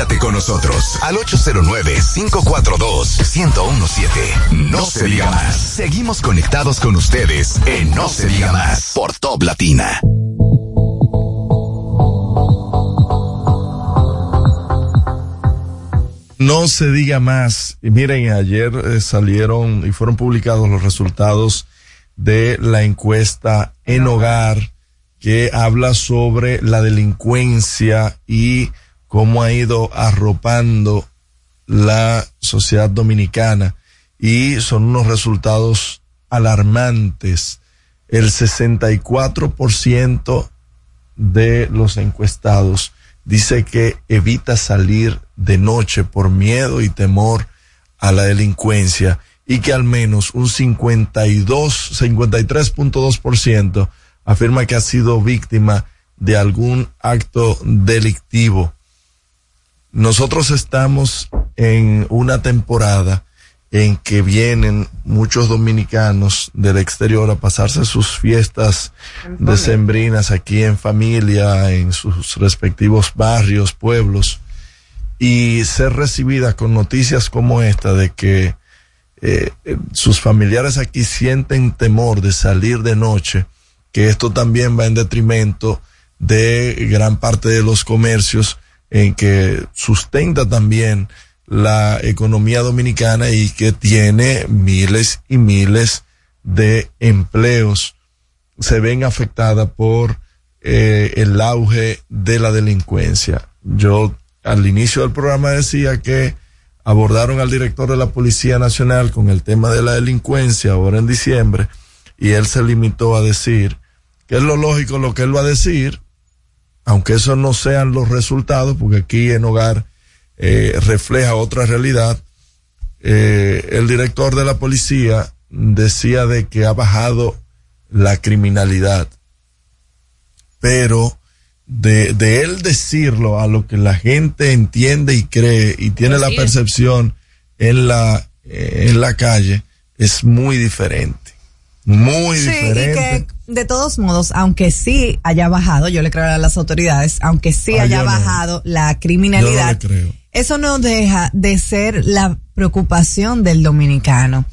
Comunícate con nosotros al 809-542-1017. No se diga más. Seguimos conectados con ustedes en No se diga más por Top Latina. No se diga más. Y miren, ayer eh, salieron y fueron publicados los resultados de la encuesta en hogar que habla sobre la delincuencia y cómo ha ido arropando la sociedad dominicana y son unos resultados alarmantes. El 64% de los encuestados dice que evita salir de noche por miedo y temor a la delincuencia y que al menos un 52, 53.2% afirma que ha sido víctima de algún acto delictivo. Nosotros estamos en una temporada en que vienen muchos dominicanos del exterior a pasarse sus fiestas decembrinas aquí en familia, en sus respectivos barrios, pueblos, y ser recibida con noticias como esta de que eh, sus familiares aquí sienten temor de salir de noche, que esto también va en detrimento de gran parte de los comercios en que sustenta también la economía dominicana y que tiene miles y miles de empleos se ven afectadas por eh, el auge de la delincuencia. Yo al inicio del programa decía que abordaron al director de la Policía Nacional con el tema de la delincuencia ahora en diciembre y él se limitó a decir que es lo lógico lo que él va a decir, aunque eso no sean los resultados, porque aquí en hogar eh, refleja otra realidad. Eh, el director de la policía decía de que ha bajado la criminalidad, pero de, de él decirlo a lo que la gente entiende y cree y tiene la percepción en la, eh, en la calle es muy diferente. Muy Sí, y diferente. que de todos modos, aunque sí haya bajado, yo le creo a las autoridades, aunque sí Ah, haya no. bajado la criminalidad, Yo no le creo. eso no deja de ser la preocupación del dominicano.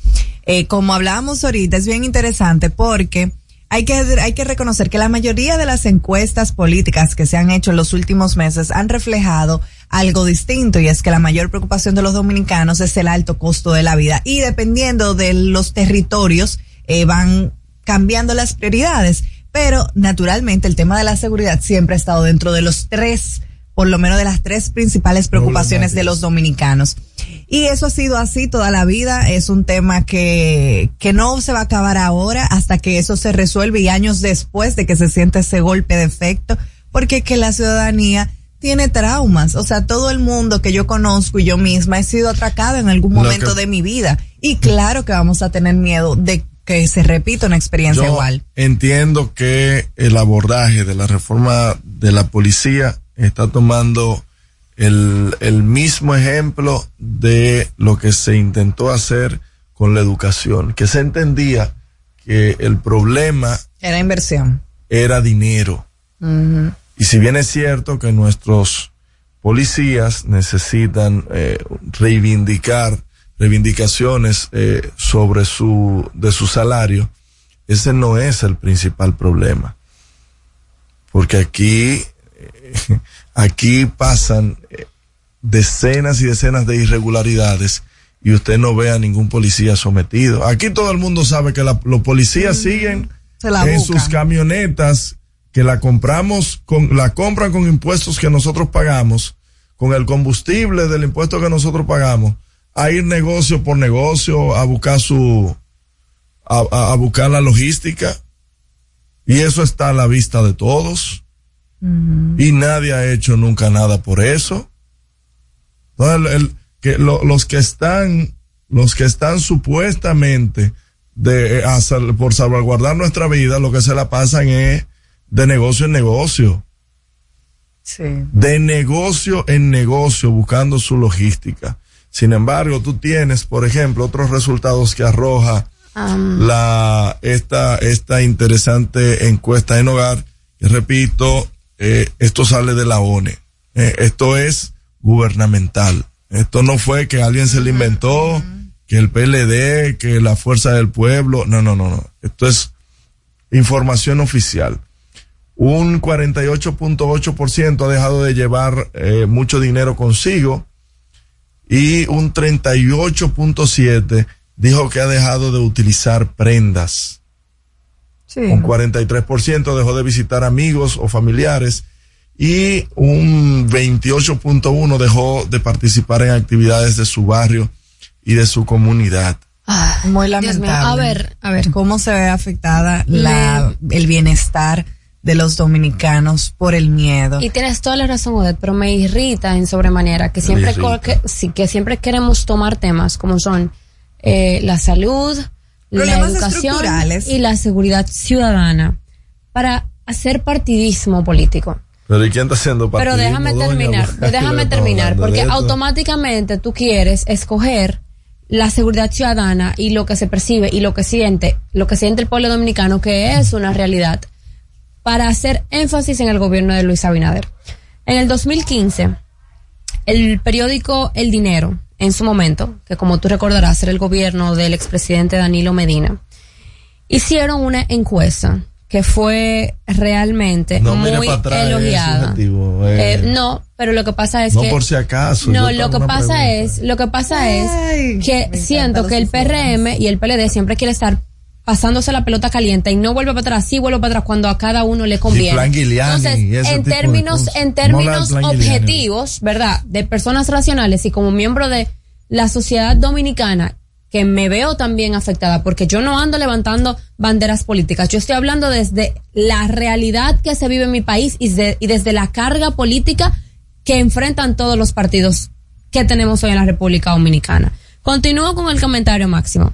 Eh, como hablábamos ahorita, es bien interesante porque hay que, hay que reconocer que la mayoría de las encuestas políticas que se han hecho en los últimos meses han reflejado algo distinto y es que la mayor preocupación de los dominicanos es el alto costo de la vida y dependiendo de los territorios eh, van cambiando las prioridades. Pero naturalmente el tema de la seguridad siempre ha estado dentro de los tres, por lo menos de las tres principales preocupaciones de los dominicanos. Y eso ha sido así toda la vida. Es un tema que, que no se va a acabar ahora hasta que eso se resuelve y años después de que se siente ese golpe de efecto, porque es que la ciudadanía tiene traumas. O sea, todo el mundo que yo conozco y yo misma he sido atracada en algún momento que- de mi vida. Y claro que vamos a tener miedo de que se repita una experiencia Yo igual. entiendo que el abordaje de la reforma de la policía está tomando el, el mismo ejemplo de lo que se intentó hacer con la educación, que se entendía que el problema Era inversión. era dinero. Y si bien es cierto que nuestros policías necesitan eh, reivindicar reivindicaciones eh, sobre su de su salario, ese no es el principal problema. Porque aquí eh, aquí pasan eh, decenas y decenas de irregularidades y usted no ve a ningún policía sometido. Aquí todo el mundo sabe que la- los policías siguen Se la en sus camionetas que la compramos con la compran con impuestos que nosotros pagamos, con el combustible del impuesto que nosotros pagamos, a ir negocio por negocio a buscar su a, a- buscar la logística y eso está a la vista de todos y nadie ha hecho nunca nada por eso. No, el- el- que lo- los que están, los que están supuestamente de, eh, a sal- por salvaguardar nuestra vida, lo que se la pasan es de negocio en negocio, Sí. de negocio en negocio, buscando su logística. Sin embargo, tú tienes, por ejemplo, otros resultados que arroja la esta esta interesante encuesta en hogar y repito eh, esto sale de la ONE. Eh, esto es gubernamental. Esto no fue que alguien se lo inventó que el PLD que la fuerza del pueblo. No no no no. Esto es información oficial. Un 48.8% ha dejado de llevar eh, mucho dinero consigo y un 38.7 dijo que ha dejado de utilizar prendas. Sí. Un 43% dejó de visitar amigos o familiares y un 28.1 dejó de participar en actividades de su barrio y de su comunidad. Muy Dios mío. lamentable. A ver, a ver. ¿Cómo se ve afectada la, el bienestar de los dominicanos por el miedo? Y tienes toda la razón, Odette, pero me irrita en sobremanera que siempre, que, sí, que siempre queremos tomar temas como son eh, la salud, la educación y la seguridad ciudadana para hacer partidismo político. Pero ¿y quién está haciendo Pero déjame doña? terminar, déjame terminar, porque automáticamente tú quieres escoger la seguridad ciudadana y lo que se percibe y lo que siente, lo que siente el pueblo dominicano que es una realidad para hacer énfasis en el gobierno de Luis Abinader. En el 2015, el periódico El Dinero, en su momento, que como tú recordarás era el gobierno del expresidente Danilo Medina, hicieron una encuesta que fue realmente No muy atrás, elogiada. subjetivo, eh. Eh, no, pero lo que pasa es No que por si acaso. no, lo que pasa pregunta. es, lo que pasa es que siento que el PRM y el PLD siempre quiere estar pasándose la pelota caliente y no vuelve para atrás, sí vuelve para atrás cuando a cada uno le conviene. Entonces, en términos, en términos objetivos, ¿verdad? De personas racionales y como miembro de la sociedad dominicana, que me veo también afectada porque yo no ando levantando banderas políticas. Yo estoy hablando desde la realidad que se vive en mi país y, de- y desde la carga política que enfrentan todos los partidos que tenemos hoy en la República Dominicana. Continúo con el comentario máximo.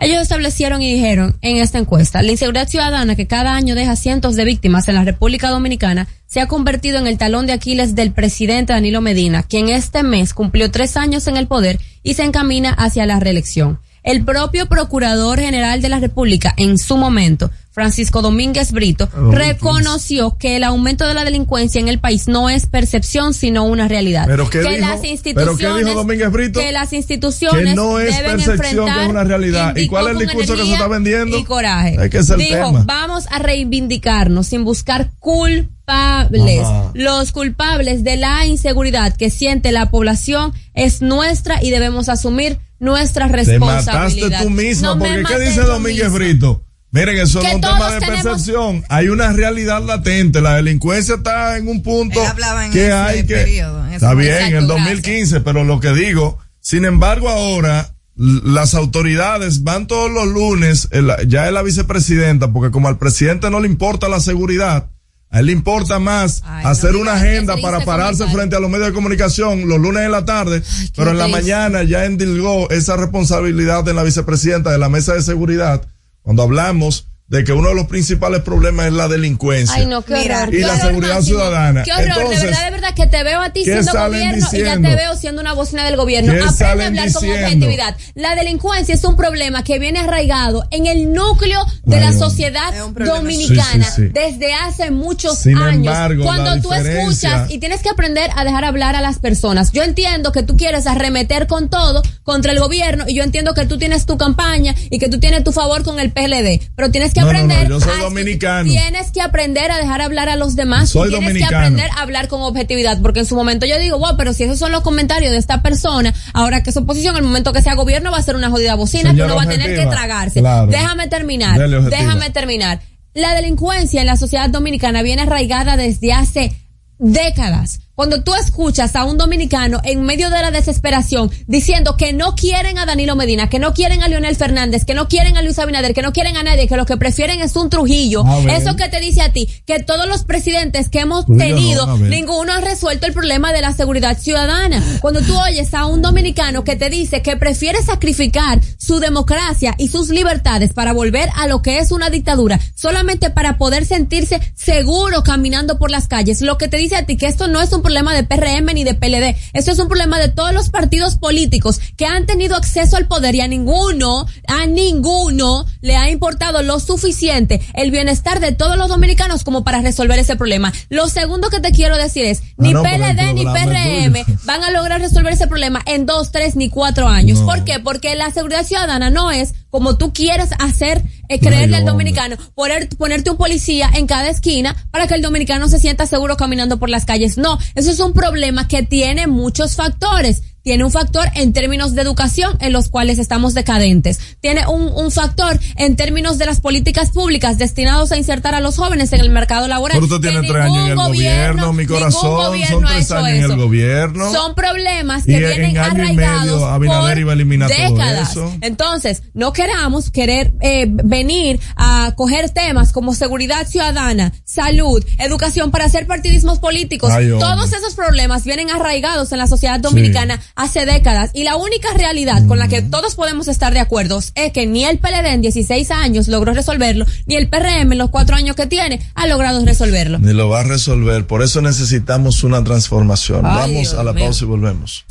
Ellos establecieron y dijeron en esta encuesta, la inseguridad ciudadana que cada año deja cientos de víctimas en la República Dominicana se ha convertido en el talón de Aquiles del presidente Danilo Medina, quien este mes cumplió tres años en el poder y se encamina hacia la reelección. El propio Procurador General de la República, en su momento, Francisco Domínguez Brito, Oh, reconoció que el aumento de la delincuencia en el país no es percepción, sino una realidad. ¿Pero qué que dijo? las ¿Pero qué instituciones, dijo Domínguez Brito? que las instituciones Que no es deben percepción, enfrentar que es una realidad. ¿Y cuál es el discurso que se está vendiendo? Y coraje. Es que es el Dijo, tema. vamos a reivindicarnos sin buscar culpables. Ajá. Los culpables de la inseguridad que siente la población es nuestra y debemos asumir nuestra Te responsabilidad. mataste tú No porque ¿qué dice Domínguez. Brito? Miren, eso no es un tema de tenemos- percepción. Hay una realidad latente. La delincuencia está en un punto en que ese hay que. periodo, en ese está bien, en el momento. 2015, pero lo que digo, sin embargo, ahora las autoridades van todos los lunes, el- ya es la vicepresidenta, porque como al presidente no le importa la seguridad, a él le importa más hacer una agenda para pararse comentario. frente a los medios de comunicación los lunes en la tarde, pero en la mañana ya endilgó esa responsabilidad de la vicepresidenta de la mesa de seguridad cuando hablamos de que uno de los principales problemas es la delincuencia Ay, no, qué Mira, horror. y qué la horror, seguridad Máximo. ciudadana. Qué horror, Entonces, de verdad, de verdad, que te veo a ti ¿qué siendo gobierno y ya te veo siendo una bocina del gobierno. ¿Qué Aprende a hablar con objetividad. La delincuencia es un problema que viene arraigado en el núcleo de la sociedad dominicana Sí, sí, sí. desde hace muchos Sin años. embargo, Cuando tú escuchas y tienes que aprender a dejar hablar a las personas. Yo entiendo que tú quieres arremeter con todo contra el gobierno y yo entiendo que tú tienes tu campaña y que tú tienes tu favor con el PLD, pero tienes que No, no, no, aprender yo soy a- dominicano. Tienes que aprender a dejar hablar a los demás Soy y tienes dominicano. que aprender a hablar con objetividad, porque en su momento yo digo, wow, pero si esos son los comentarios de esta persona, ahora que es oposición, el momento que sea gobierno va a ser una jodida bocina que Señora uno va a tener que tragarse. Claro. Déjame terminar, déjame terminar. La delincuencia en la sociedad dominicana viene arraigada desde hace décadas. Cuando tú escuchas a un dominicano en medio de la desesperación diciendo que no quieren a Danilo Medina, que no quieren a Leonel Fernández, que no quieren a Luis Abinader, que no quieren a nadie, que lo que prefieren es un Trujillo, A ver. eso que te dice a ti, que todos los presidentes que hemos Trujillo tenido, no, ninguno ha resuelto el problema de la seguridad ciudadana. Cuando tú oyes a un dominicano que te dice que prefiere sacrificar su democracia y sus libertades para volver a lo que es una dictadura, solamente para poder sentirse seguro caminando por las calles, lo que te dice a ti que esto no es un problema de PRM ni de PLD, esto es un problema de todos los partidos políticos que han tenido acceso al poder y a ninguno, a ninguno le ha importado lo suficiente el bienestar de todos los dominicanos como para resolver ese problema. Lo segundo que te quiero decir es, ni no, pero el PLD ni PRM van a lograr resolver ese problema en dos, tres ni cuatro años. No. ¿Por qué? Porque la seguridad ciudadana no es como tú quieres hacer eh, creerle al dominicano, poner, ponerte un policía en cada esquina para que el dominicano se sienta seguro caminando por las calles. No, eso es un problema que tiene muchos factores. Tiene un factor en términos de educación en los cuales estamos decadentes. Tiene un, un factor en términos de las políticas públicas destinados a insertar a los jóvenes en el mercado laboral. Pero usted tiene tres años en el gobierno, mi corazón, gobierno son ha tres hecho años en eso. el gobierno. Son problemas Y que en vienen y arraigados medio por iba a eliminar todo décadas. eso. Entonces, no queramos querer eh, venir a coger temas como seguridad ciudadana, salud, educación para hacer partidismos políticos. Ay. Todos esos problemas vienen arraigados en la sociedad dominicana hace décadas y la única realidad con la que Mm. todos podemos estar de acuerdo es que ni el PLD en 16 años logró resolverlo, ni el PRM en los cuatro años que tiene ha logrado resolverlo. Ni lo va a resolver. Por eso necesitamos una transformación. Ay, Vamos Dios a la mío. pausa y volvemos.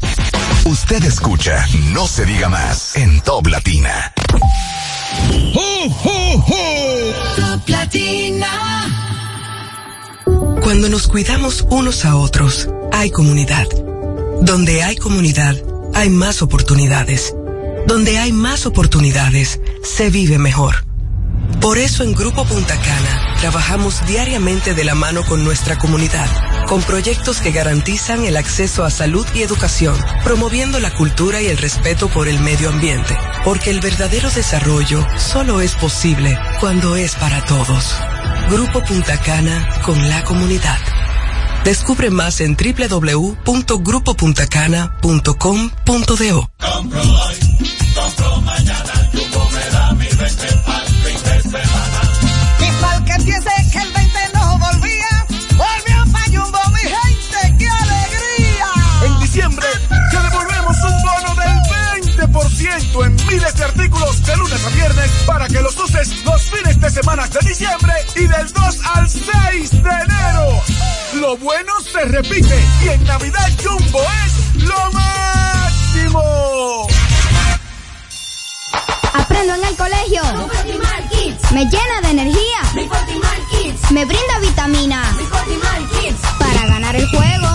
Usted escucha No se diga más en Top Latina. Top Latina. Cuando nos cuidamos unos a otros, hay comunidad. Donde hay comunidad, hay más oportunidades. Donde hay más oportunidades, se vive mejor. Por eso en Grupo Punta Cana trabajamos diariamente de la mano con nuestra comunidad, con proyectos que garantizan el acceso a salud y educación, promoviendo la cultura y el respeto por el medio ambiente, porque el verdadero desarrollo solo es posible cuando es para todos. Grupo Punta Cana con la comunidad. Descubre más en www.grupopuntacana.com.do. Y pa'l que piense que el 20 20% en miles de artículos de lunes a viernes para que los uses los fines de semana de diciembre y del 2 al 6 de enero. Lo bueno se repite y en Navidad Jumbo es lo máximo. Aprendo en el colegio. Me llena de energía. Me brinda vitamina. Para ganar el juego.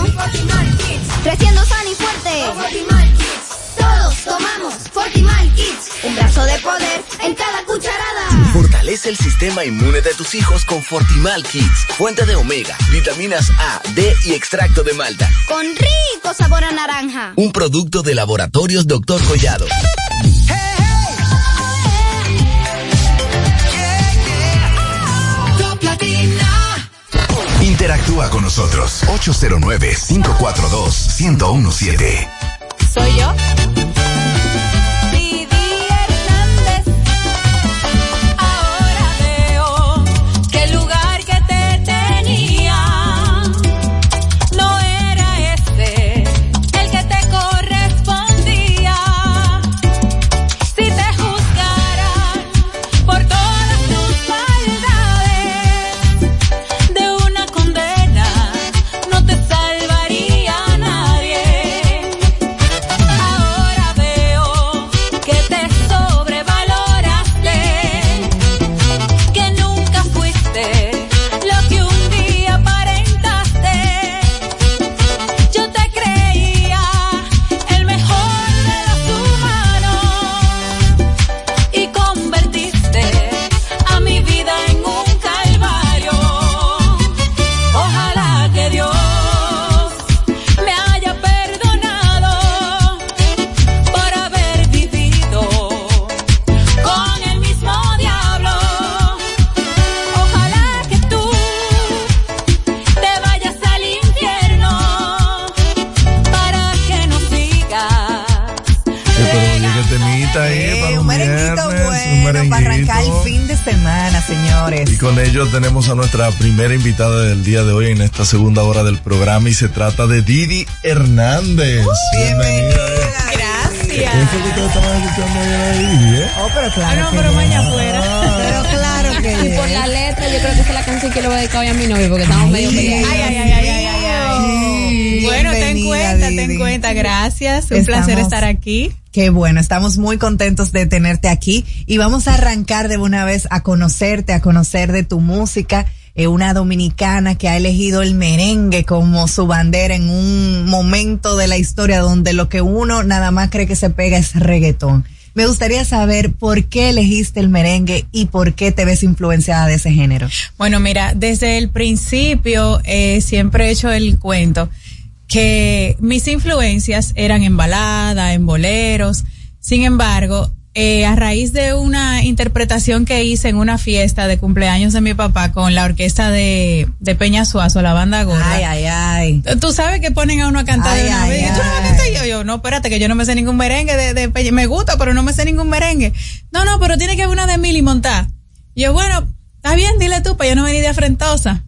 Creciendo sano y fuerte. Todos tomamos Fortimal Kids, un brazo de poder en cada cucharada. Fortalece el sistema inmune de tus hijos con Fortimal Kids, fuente de omega, vitaminas A, D y extracto de malta. Con rico sabor a naranja. Un producto de laboratorios Doctor Collado. Interactúa con nosotros 809 542 1017. ¿Soy yo? Señores. Y con ello tenemos a nuestra primera invitada del día de hoy en esta segunda hora del programa y se trata de Didi Hernández. Bienvenida. Eso que ustedes estaban escuchando ayer a Didi, ¿eh? Oh, pero claro. Ah, no, pero mañana afuera. Pero claro que Y por la letra, yo creo que esa es la canción que le voy a dedicar hoy a mi novio porque estamos medio peleados. ay, Ay, ay, ay, ay, ay, ay. Bueno, ten cuenta, ten cuenta. Gracias. Un Estamos- placer estar aquí. Qué bueno, estamos muy contentos de tenerte aquí y vamos a arrancar de una vez a conocerte, a conocer de tu música. Eh, una dominicana que ha elegido el merengue como su bandera en un momento de la historia donde lo que uno nada más cree que se pega es reggaetón. Me gustaría saber por qué elegiste el merengue y por qué te ves influenciada de ese género. Bueno, mira, desde el principio eh, siempre he hecho el cuento que mis influencias eran en balada, en boleros. Sin embargo, eh, a raíz de una interpretación que hice en una fiesta de cumpleaños de mi papá con la orquesta de, de Peña Suazo, la banda gorda. Ay, ay, ay. Tú sabes que ponen a uno a cantar de Ay, una ay, vez. Y tú no ay. yo, yo, no, espérate, que yo no me sé ningún merengue de, de Peña. Me gusta, pero no me sé ningún merengue. No, no, pero tiene que haber una de Mili montar. Y yo, bueno, está bien, dile tú, para yo no venir de afrentosa.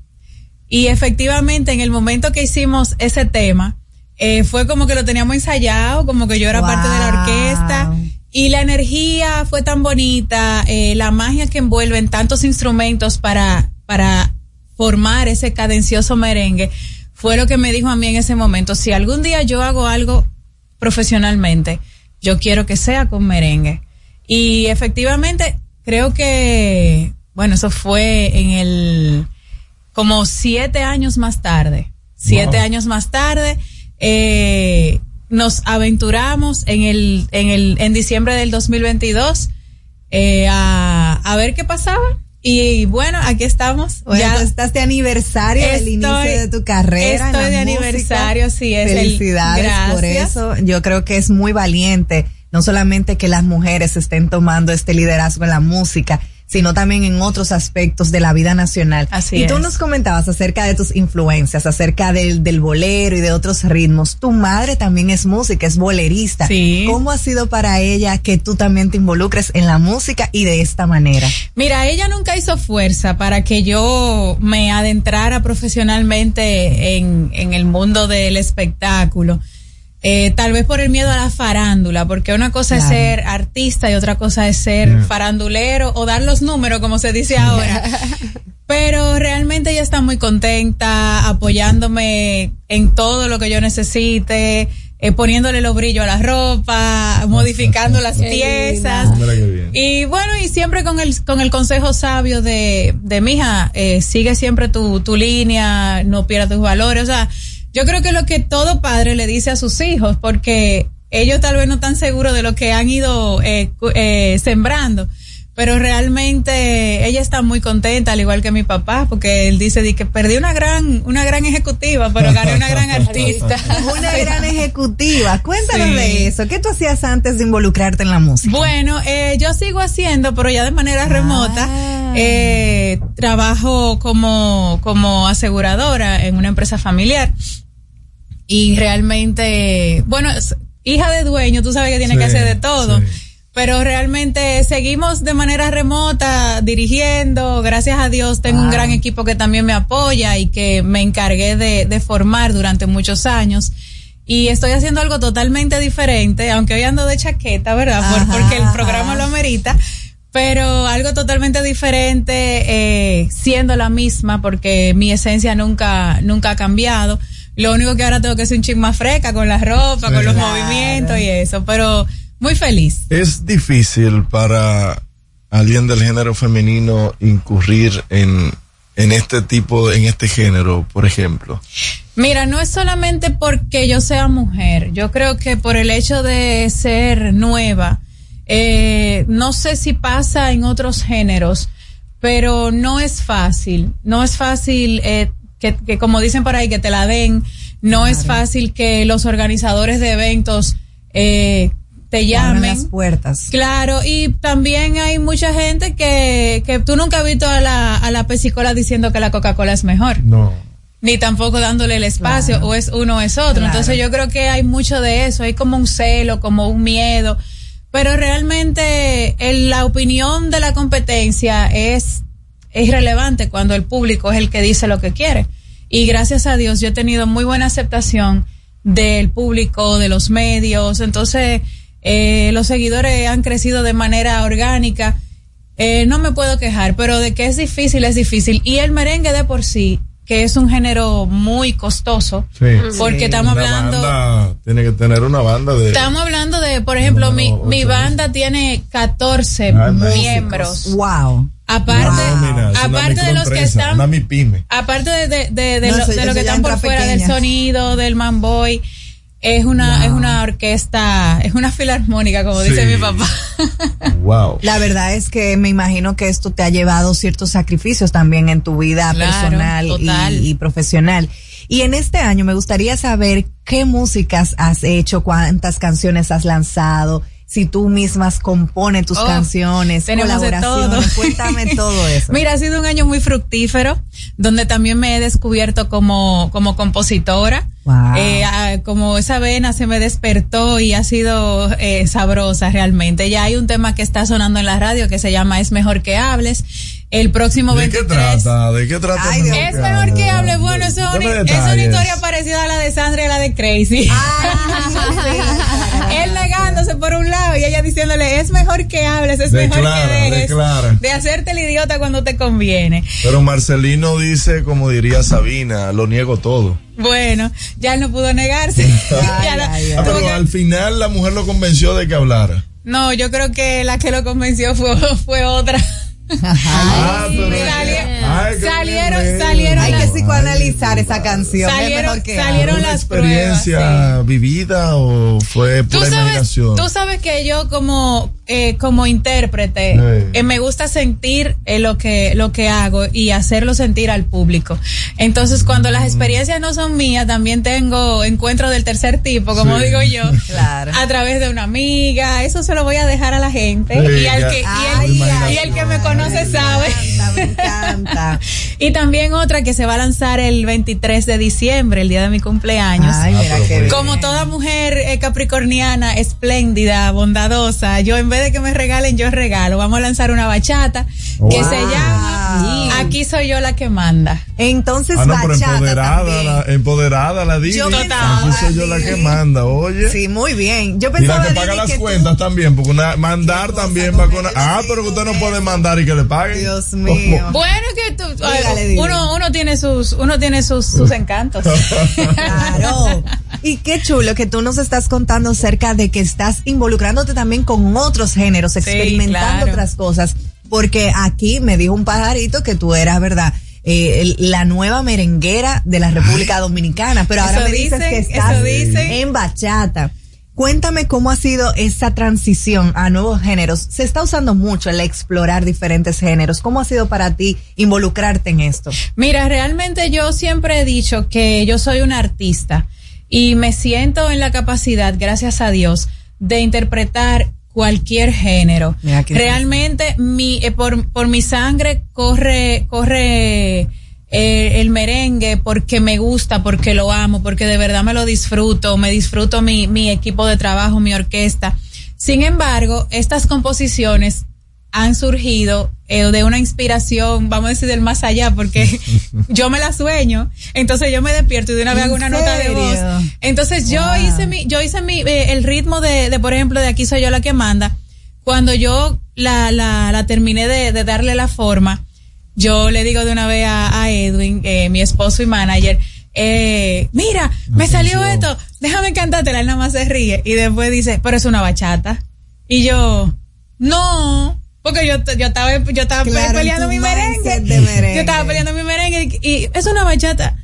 Y efectivamente, en el momento que hicimos ese tema, eh, fue como que lo teníamos ensayado, como que yo era parte de la orquesta. Y la energía fue tan bonita, eh, la magia que envuelve en tantos instrumentos para, para formar ese cadencioso merengue, fue lo que me dijo a mí en ese momento. Si algún día yo hago algo profesionalmente, yo quiero que sea con merengue. Y efectivamente, creo que, bueno, eso fue en el, como siete años más tarde. Siete Wow. años más tarde, eh, nos aventuramos en el, en el, en diciembre del 2022, eh, a, a ver qué pasaba. Y bueno, aquí estamos. Bueno, tú estás de aniversario del inicio de tu carrera. en Estoy la de música. aniversario, sí, es el- Felicidades por eso. Yo creo que es muy valiente, no solamente que las mujeres estén tomando este liderazgo en la música, sino también en otros aspectos de la vida nacional. Así y tú es. nos comentabas acerca de tus influencias, acerca del, del bolero y de otros ritmos. Tu madre también es música, es bolerista. Sí. ¿Cómo ha sido para ella que tú también te involucres en la música y de esta manera? Mira, ella nunca hizo fuerza para que yo me adentrara profesionalmente en, en el mundo del espectáculo. Eh, tal vez por el miedo a la farándula, porque una cosa Claro. es ser artista y otra cosa es ser Mm. farandulero o dar los números, como se dice ahora. Pero realmente ella está muy contenta, apoyándome en todo lo que yo necesite, eh, poniéndole los brillos a la ropa, modificando las piezas. Y bueno, y siempre con el, con el consejo sabio de, de mija, eh, sigue siempre tu, tu línea, no pierdas tus valores. O sea, yo creo que lo que todo padre le dice a sus hijos, porque ellos tal vez no están seguros de lo que han ido eh, eh, sembrando. Pero realmente ella está muy contenta, al igual que mi papá, porque él dice di que perdí una gran, una gran ejecutiva, pero gané una gran artista. Una gran ejecutiva. Cuéntanos Sí. de eso. ¿Qué tú hacías antes de involucrarte en la música? Bueno, eh, yo sigo haciendo, pero ya de manera remota, Eh, trabajo como, como aseguradora en una empresa familiar y realmente, bueno, hija de dueño, tú sabes que tiene Sí, que hacer de todo. Pero realmente seguimos de manera remota dirigiendo. Gracias a Dios tengo un gran equipo que también me apoya y que me encargué de, de formar durante muchos años. Y estoy haciendo algo totalmente diferente, aunque hoy ando de chaqueta, ¿verdad? Por- porque el programa lo amerita. Pero algo totalmente diferente, eh, siendo la misma, porque mi esencia nunca, nunca ha cambiado. Lo único que ahora tengo que ser un ching más fresca con la ropa, con los movimientos y eso. Pero muy feliz. Es difícil para alguien del género femenino incurrir en, en este tipo, en este género, por ejemplo. Mira, no es solamente porque yo sea mujer, yo creo que por el hecho de ser nueva, eh, no sé si pasa en otros géneros, pero no es fácil, no es fácil eh, que, que como dicen por ahí, que te la den, no es fácil que los organizadores de eventos eh, te Abran llamen. las puertas. Claro, y también hay mucha gente que, que tú nunca has visto a la, a la pesicola diciendo que la Coca-Cola es mejor No. ni tampoco dándole el espacio, o es uno o es otro. Claro. Entonces yo creo que hay mucho de eso, hay como un celo, como un miedo, pero realmente el- la opinión de la competencia es, es relevante cuando el público es el que dice lo que quiere. Y gracias a Dios yo he tenido muy buena aceptación del público, de los medios, entonces eh, los seguidores han crecido de manera orgánica. Eh, no me puedo quejar, pero de que es difícil, es difícil. Y el merengue de por sí, que es un género muy costoso, Sí. porque estamos Una hablando... banda tiene que tener una banda de. Estamos hablando de, por ejemplo, mi, mi banda tiene 14 Ay, músicos. miembros. Wow. Aparte, una aparte de los que están, Una MIPYME. aparte de, de, de, de No, lo, de que están por fuera del sonido, del manboy, es una, es una orquesta, es una filarmónica, como dice mi papá. Wow. La verdad es que me imagino que esto te ha llevado ciertos sacrificios también en tu vida Claro, personal y profesional. Y en este año me gustaría saber qué músicas has hecho, cuántas canciones has lanzado, si tú mismas compones tus Oh, canciones, tenemos colaboraciones. todo. Cuéntame todo eso. Mira, ha sido un año muy fructífero, donde también me he descubierto como, como compositora. Wow. Eh, ah, como esa vena se me despertó y ha sido eh, sabrosa realmente. Ya hay un tema que está sonando en la radio que se llama Es mejor que hables. El próximo ¿De qué 23. trata? ¿De qué trata? Ay, es mejor que hable? Bueno, eso es una, es una detalles. historia parecida a la de Sandra y a la de Crazy. Él negándose por un lado y ella diciéndole, es mejor que hables, es mejor que dejes declara. de hacerte el idiota cuando te conviene. Pero Marcelino dice, como diría Sabina, lo niego todo. Bueno, ya él no pudo negarse. Ah, pero al final la mujer lo convenció de que hablara. no, yo creo que la que lo convenció fue, fue otra. Ay, salieron, salieron, Hay que psicoanalizar esa canción. Salieron- que salieron hable. ¿Una las experiencia vivida o fue Tú pura sabes, imaginación? tú sabes que yo como eh, como intérprete Sí. eh, me gusta sentir eh, lo que lo que hago y hacerlo sentir al público. Entonces cuando las experiencias no son mías también tengo encuentros del tercer tipo, como Sí. digo yo, Claro. a través de una amiga. Eso se lo voy a dejar a la gente Sí, y al que y el, Ay, y el que me conoce sabe. Me encanta. y también otra que se va a lanzar el 23 de diciembre, el día de mi cumpleaños. Ay, mira qué bien. Como toda mujer eh, capricorniana, espléndida, bondadosa, yo en vez de que me regalen, yo regalo. Vamos a lanzar una bachata que se llama Aquí soy yo la que manda. Entonces, Ah, no, pero bachata empoderada, la, empoderada la diva. Yo pensaba, Aquí soy yo la que manda, oye. Sí, muy bien. Yo Y la pensaba que paga Didi, las que tú- cuentas también, porque una- mandar también va con... Ah, pero que usted no puede mandar y que le paguen. Dios mío. Bueno, que tú, Didi. uno, uno tiene sus, uno tiene sus, sus encantos. Claro. Y qué chulo que tú nos estás contando acerca de que estás involucrándote también con otros géneros, experimentando claro. otras cosas. Porque aquí me dijo un pajarito que tú eras, ¿verdad? Eh, el- la nueva merenguera de la República Dominicana, pero ahora me dices dicen, que estás en bachata. Cuéntame cómo ha sido esa transición a nuevos géneros. Se está usando mucho el explorar diferentes géneros. ¿Cómo ha sido para ti involucrarte en esto? Mira, realmente yo siempre he dicho que yo soy una artista y me siento en la capacidad, gracias a Dios, de interpretar cualquier género. Realmente mi, eh, por, por mi sangre corre, corre eh, el merengue porque me gusta, porque lo amo, porque de verdad me lo disfruto, me disfruto mi, mi equipo de trabajo, mi orquesta. Sin embargo, estas composiciones han surgido eh, de una inspiración, vamos a decir, del más allá, porque yo me la sueño, entonces yo me despierto y de una vez ¿En hago una nota de voz. Entonces yo hice mi, yo hice mi, eh, el ritmo de, de, por ejemplo, de aquí soy yo la que manda. Cuando yo la, la, la terminé de, de darle la forma, yo le digo de una vez a, a Edwin, eh, mi esposo y manager, eh, mira, me salió esto, déjame cantártela, él nada más se ríe. Y después dice, pero es una bachata. Y yo, no, porque yo, yo estaba, yo estaba Claro, peleando mi merengue. Yo estaba peleando mi merengue y, y es una bachata.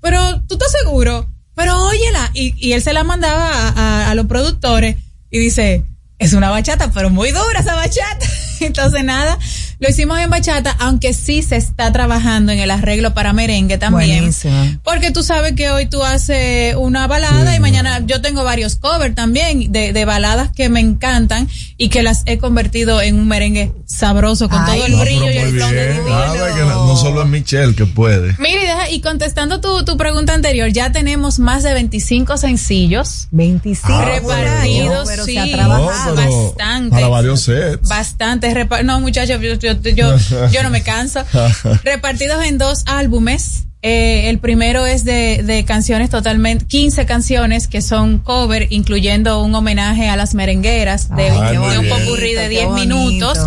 Pero, ¿tú estás seguro? Pero óyela. Y, y él se la mandaba a, a- a los productores y dice, es una bachata, pero muy dura esa bachata. Entonces nada, lo hicimos en bachata, aunque sí se está trabajando en el arreglo para merengue también. Buenísimo. Porque tú sabes que hoy tú haces una balada y mañana yo tengo varios covers también de, de baladas que me encantan y que las he convertido en un merengue sabroso con Ay, todo el No, brillo pero y el bien. divino. Que no, no solo es Michelle que puede. Mira, y, deja- y contestando tu, tu pregunta anterior, ya tenemos más de 25 sencillos 25 Ah, repartidos, pero sí, se ha trabajado. No, pero bastante. Para varios sets. Bastante No, muchachos, yo, yo, yo, yo no me canso. Repartidos en dos álbumes. Eh, el primero es de, de canciones totalmente, 15 canciones que son cover, incluyendo un homenaje a las merengueras de, Ay, de un popurrí de Qué 10 bonito. minutos.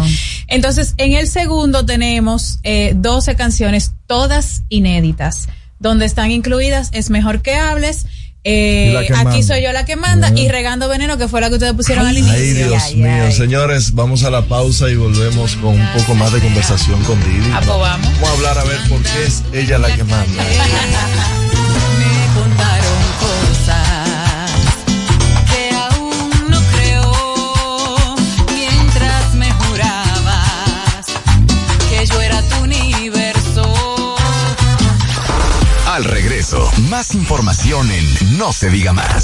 Entonces, en el segundo tenemos eh, 12 canciones, todas inéditas, donde están incluidas Es Mejor que Hables, eh, Aquí manda. soy yo la que manda y Regando Veneno, que fue la que ustedes pusieron al inicio. Ay, Dios Ay, mío. ay. Señores, vamos a la pausa y volvemos con un poco más de conversación con Didi. Ah, pues vamos. Vamos a hablar a ver por qué es ella la que manda. Regreso, más información en No se diga más.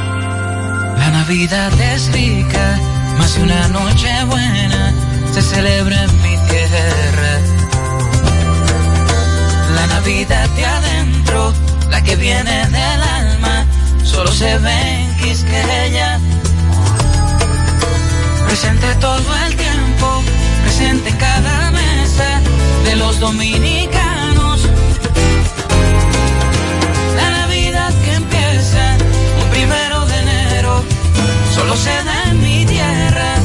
La Navidad es rica, más una noche buena se celebra en mi tierra. La Navidad de adentro, la que viene del alma, solo se ve en Quisqueya. Presente todo el tiempo, presente en cada mesa de los dominicanos. Mi tierra.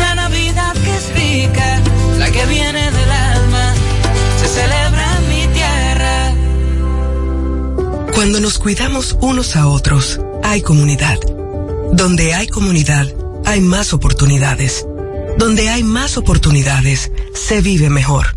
La Navidad que la que viene del alma, se celebra mi tierra. Cuando nos cuidamos unos a otros, hay comunidad. Donde hay comunidad, hay más oportunidades. Donde hay más oportunidades, se vive mejor.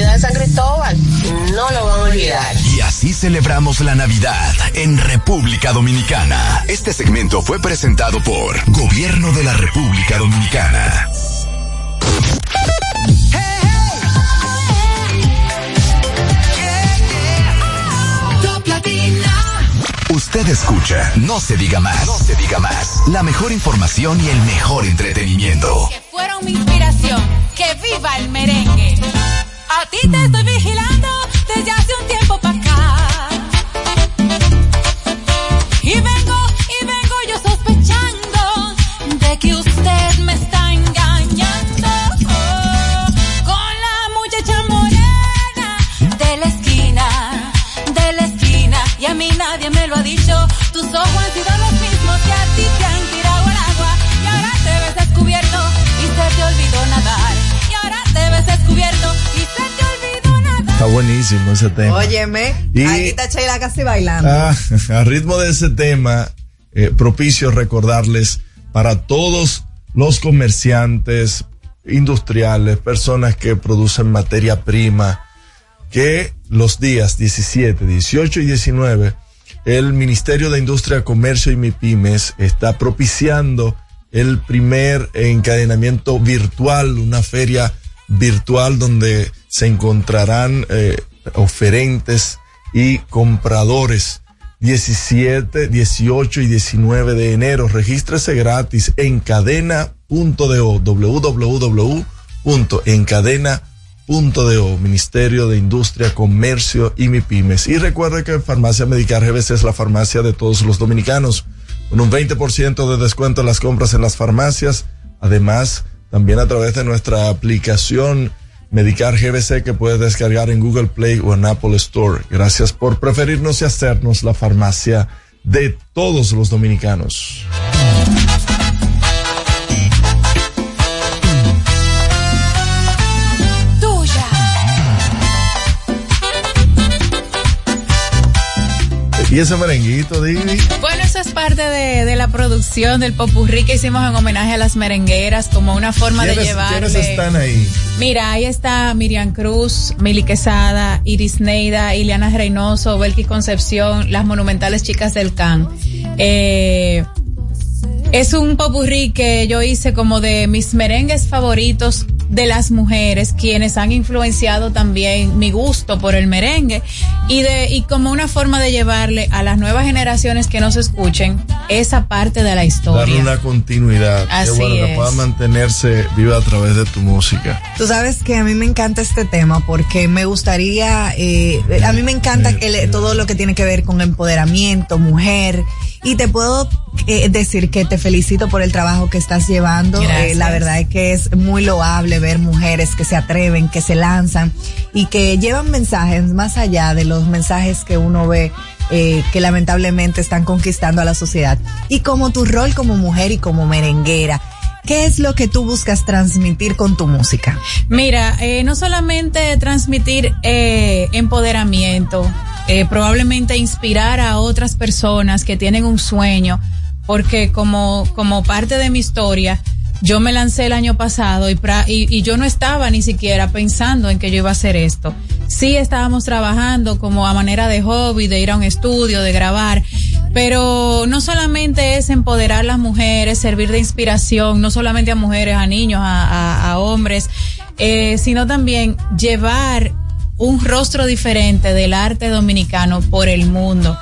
de San Cristóbal. No lo van a olvidar. Y así celebramos la Navidad en República Dominicana. Este segmento fue presentado por Gobierno de la República Dominicana. Usted escucha, no se diga más, no se diga más. La mejor información y el mejor entretenimiento. Que fueron mi inspiración. Que viva el merengue. A ti te estoy vigilando desde hace un tiempo para acá. Y vengo, y vengo yo sospechando de que usted me está engañando con la muchacha morena de la esquina, de la esquina. Y a mí nadie me lo ha dicho. Tus ojos han sido Está buenísimo ese tema. Óyeme, Y- ahí está Sheila casi bailando. Ah, a ritmo de ese tema, eh, propicio recordarles para todos los comerciantes industriales, personas que producen materia prima, que los días 17, 18 y 19, el Ministerio de Industria, Comercio y MIPIMES está propiciando el primer encadenamiento virtual, una feria virtual donde se encontrarán eh, oferentes y compradores. 17, 18 y 19 de enero. Regístrese gratis en cadena.do, www.encadena.do, Ministerio de Industria, Comercio y MIPIMES. Y recuerde que Farmacia Medicar GBC es la farmacia de todos los dominicanos, con un 20% de descuento en las compras en las farmacias. Además, también a través de nuestra aplicación Medicar GBC que puedes descargar en Google Play o en Apple Store. Gracias por preferirnos y hacernos la farmacia de todos los dominicanos. Tuya. Y ese merenguito, Divi. Parte de, de la producción del popurrí que hicimos en homenaje a las merengueras, como una forma de ¿Quiénes, llevarle. quiénes están ahí? Mira, ahí está Miriam Cruz, Mili Quesada, Iris Neida, Ileana Reynoso, Belki Concepción, las monumentales chicas del CAN. Eh, es un popurrí que yo hice como de mis merengues favoritos de las mujeres, quienes han influenciado también mi gusto por el merengue y de y como una forma de llevarle a las nuevas generaciones que nos escuchen esa parte de la historia. Darle una continuidad. Así Qué bueno que es. pueda mantenerse viva a través de tu música. Tú sabes que a mí me encanta este tema porque me gustaría, eh, a mí me encanta el- todo lo que tiene que ver con empoderamiento, mujer. Y te puedo eh, decir que te felicito por el trabajo que estás llevando. Eh, la verdad es que es muy loable ver mujeres que se atreven, que se lanzan y que llevan mensajes más allá de los mensajes que uno ve eh, que lamentablemente están conquistando a la sociedad. Y como tu rol como mujer y como merenguera, ¿qué es lo que tú buscas transmitir con tu música? Mira, eh, no solamente transmitir eh, empoderamiento, eh, probablemente inspirar a otras personas que tienen un sueño, porque como, como parte de mi historia, yo me lancé el año pasado y, pra- y, yo no estaba ni siquiera pensando en que yo iba a hacer esto. Sí estábamos trabajando como a manera de hobby, de ir a un estudio, de grabar, pero no solamente es empoderar a las mujeres, servir de inspiración, no solamente a mujeres, a niños, a, a- a hombres, eh, sino también llevar un rostro diferente del arte dominicano por el mundo,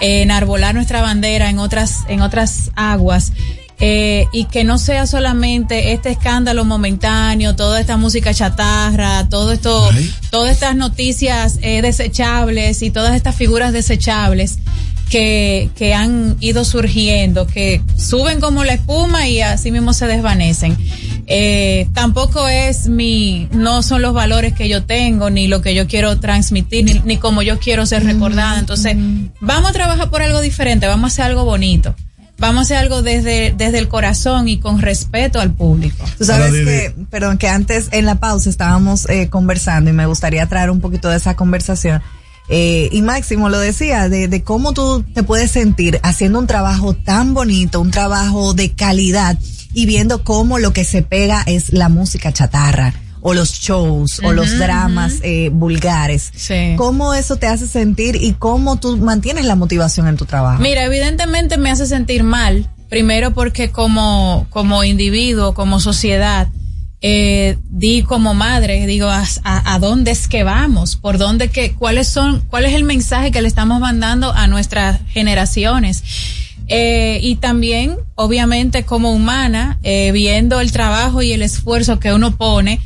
eh, enarbolar nuestra bandera en otras, en otras aguas. Eh, y que no sea solamente este escándalo momentáneo, toda esta música chatarra, todo esto, todas estas noticias eh, desechables y todas estas figuras desechables que, que han ido surgiendo, que suben como la espuma y así mismo se desvanecen. Eh, tampoco es mi, no son los valores que yo tengo, ni lo que yo quiero transmitir, ni, ni como yo quiero ser recordada. Entonces, vamos a trabajar por algo diferente, vamos a hacer algo bonito. Vamos a hacer algo desde, desde el corazón y con respeto al público. Tú sabes que, perdón, que antes en la pausa estábamos eh, conversando y me gustaría traer un poquito de esa conversación. Eh, y Máximo lo decía, de, de cómo tú te puedes sentir haciendo un trabajo tan bonito, un trabajo de calidad y viendo cómo lo que se pega es la música chatarra o los shows o los dramas eh, vulgares. Sí. ¿Cómo eso te hace sentir y cómo tú mantienes la motivación en tu trabajo? Mira, evidentemente me hace sentir mal, primero porque como, como individuo, como sociedad, eh, di como madre, digo, a, a- a dónde es que vamos? ¿Por dónde que, cuáles son, cuál es el mensaje que le estamos mandando a nuestras generaciones? Eh, y también, obviamente, como humana, eh, viendo el trabajo y el esfuerzo que uno pone,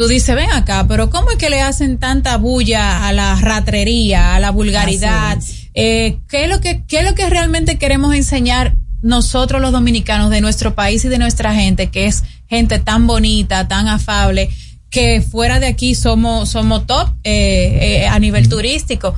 tú dices, ven acá, pero ¿cómo es que le hacen tanta bulla a la ratrería, a la vulgaridad? Eh, ¿qué, es lo que, ¿Qué es lo que realmente queremos enseñar nosotros los dominicanos de nuestro país y de nuestra gente, que es gente tan bonita, tan afable, que fuera de aquí somos, somos top eh, eh, a nivel turístico?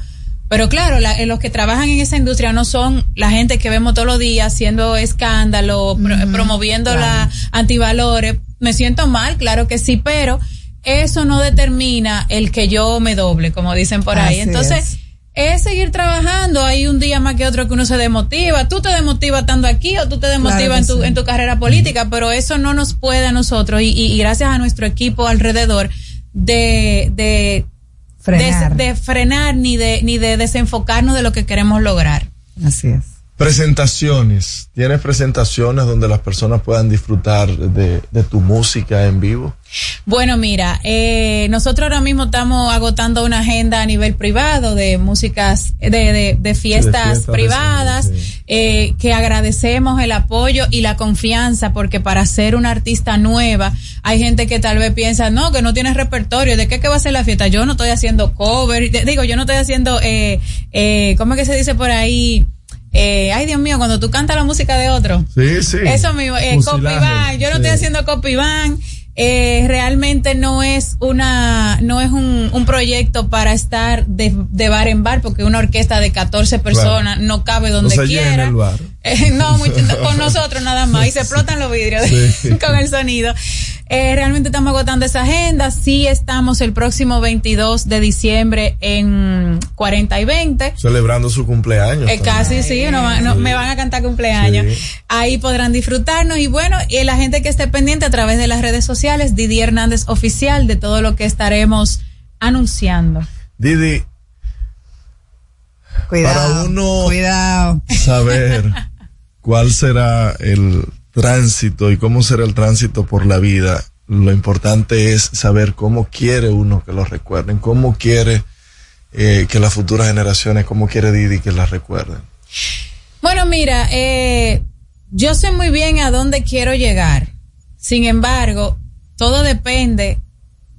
Pero claro, la- los que trabajan en esa industria no son la gente que vemos todos los días haciendo escándalo, pro- promoviendo la antivalores. Me siento mal, claro que sí, pero eso no determina el que yo me doble, como dicen por ahí. Así Entonces, es. seguir trabajando. Hay un día más que otro que uno se demotiva. Tú te demotivas estando aquí o tú te demotivas Claro en, tu, sí. en tu carrera política, pero eso no nos puede a nosotros y, y- y gracias a nuestro equipo alrededor de, de Frenar. de, de frenar ni de ni de desenfocarnos de lo que queremos lograr. Así es. Presentaciones. ¿Tienes presentaciones donde las personas puedan disfrutar de, de tu música en vivo? Bueno, mira, eh, nosotros ahora mismo estamos agotando una agenda a nivel privado de músicas, de, de, de fiestas fiestas privadas, eh, que agradecemos el apoyo y la confianza, porque para ser una artista nueva, hay gente que tal vez piensa, no, que no tienes repertorio, ¿de qué que va a ser la fiesta? Yo no estoy haciendo cover, digo, yo no estoy haciendo, eh, eh, ¿cómo es que se dice por ahí? Eh, ay Dios mío, cuando tú cantas la música de otro. Sí, sí. Eso mismo, eh. Yo no sí. estoy haciendo copy band. Eh, realmente no es una, no es un, un proyecto para estar de, de bar en bar, porque una orquesta de 14 personas no cabe donde no quiera. Eh, no, mucho- no, con nosotros nada más. Y se explotan los vidrios Sí. con el sonido. Eh, realmente estamos agotando esa agenda. Sí estamos el próximo 22 de diciembre en 40 y 20. Celebrando su cumpleaños. Eh, casi sí, no me van a cantar cumpleaños. Sí. Ahí podrán disfrutarnos y bueno, y la gente que esté pendiente a través de las redes sociales, Didi Hernández Oficial, de todo lo que estaremos anunciando. Didi, para uno saber cuál será el tránsito y cómo será el tránsito por la vida, lo importante es saber cómo quiere uno que lo recuerden, cómo quiere eh, que las futuras generaciones, cómo quiere Didi que las recuerden. Bueno, mira, eh, yo sé muy bien a dónde quiero llegar. Sin embargo, todo depende.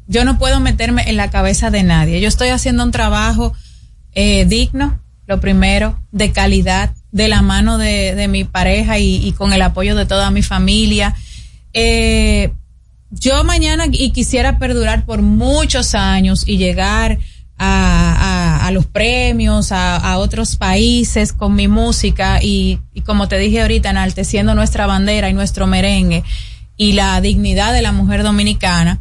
Yo no puedo meterme en la cabeza de nadie. Yo estoy haciendo un trabajo eh, digno, lo primero, de calidad, de la mano de, de mi pareja y, con el apoyo de toda mi familia. Eh, yo mañana y quisiera perdurar por muchos años y llegar a, a- a los premios, a, a otros países con mi música y, y como te dije ahorita, enalteciendo nuestra bandera y nuestro merengue y la dignidad de la mujer dominicana.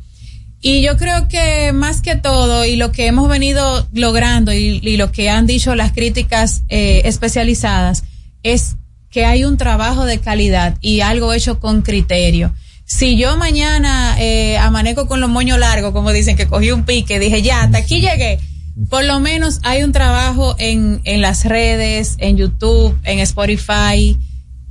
Y yo creo que más que todo, y lo que hemos venido logrando y, lo que han dicho las críticas eh, especializadas, es que hay un trabajo de calidad y algo hecho con criterio. Si yo mañana eh, amanezco con los moños largos, como dicen, que cogí un pique, dije, ya, hasta aquí llegué, por lo menos hay un trabajo en, en las redes, en YouTube, en Spotify,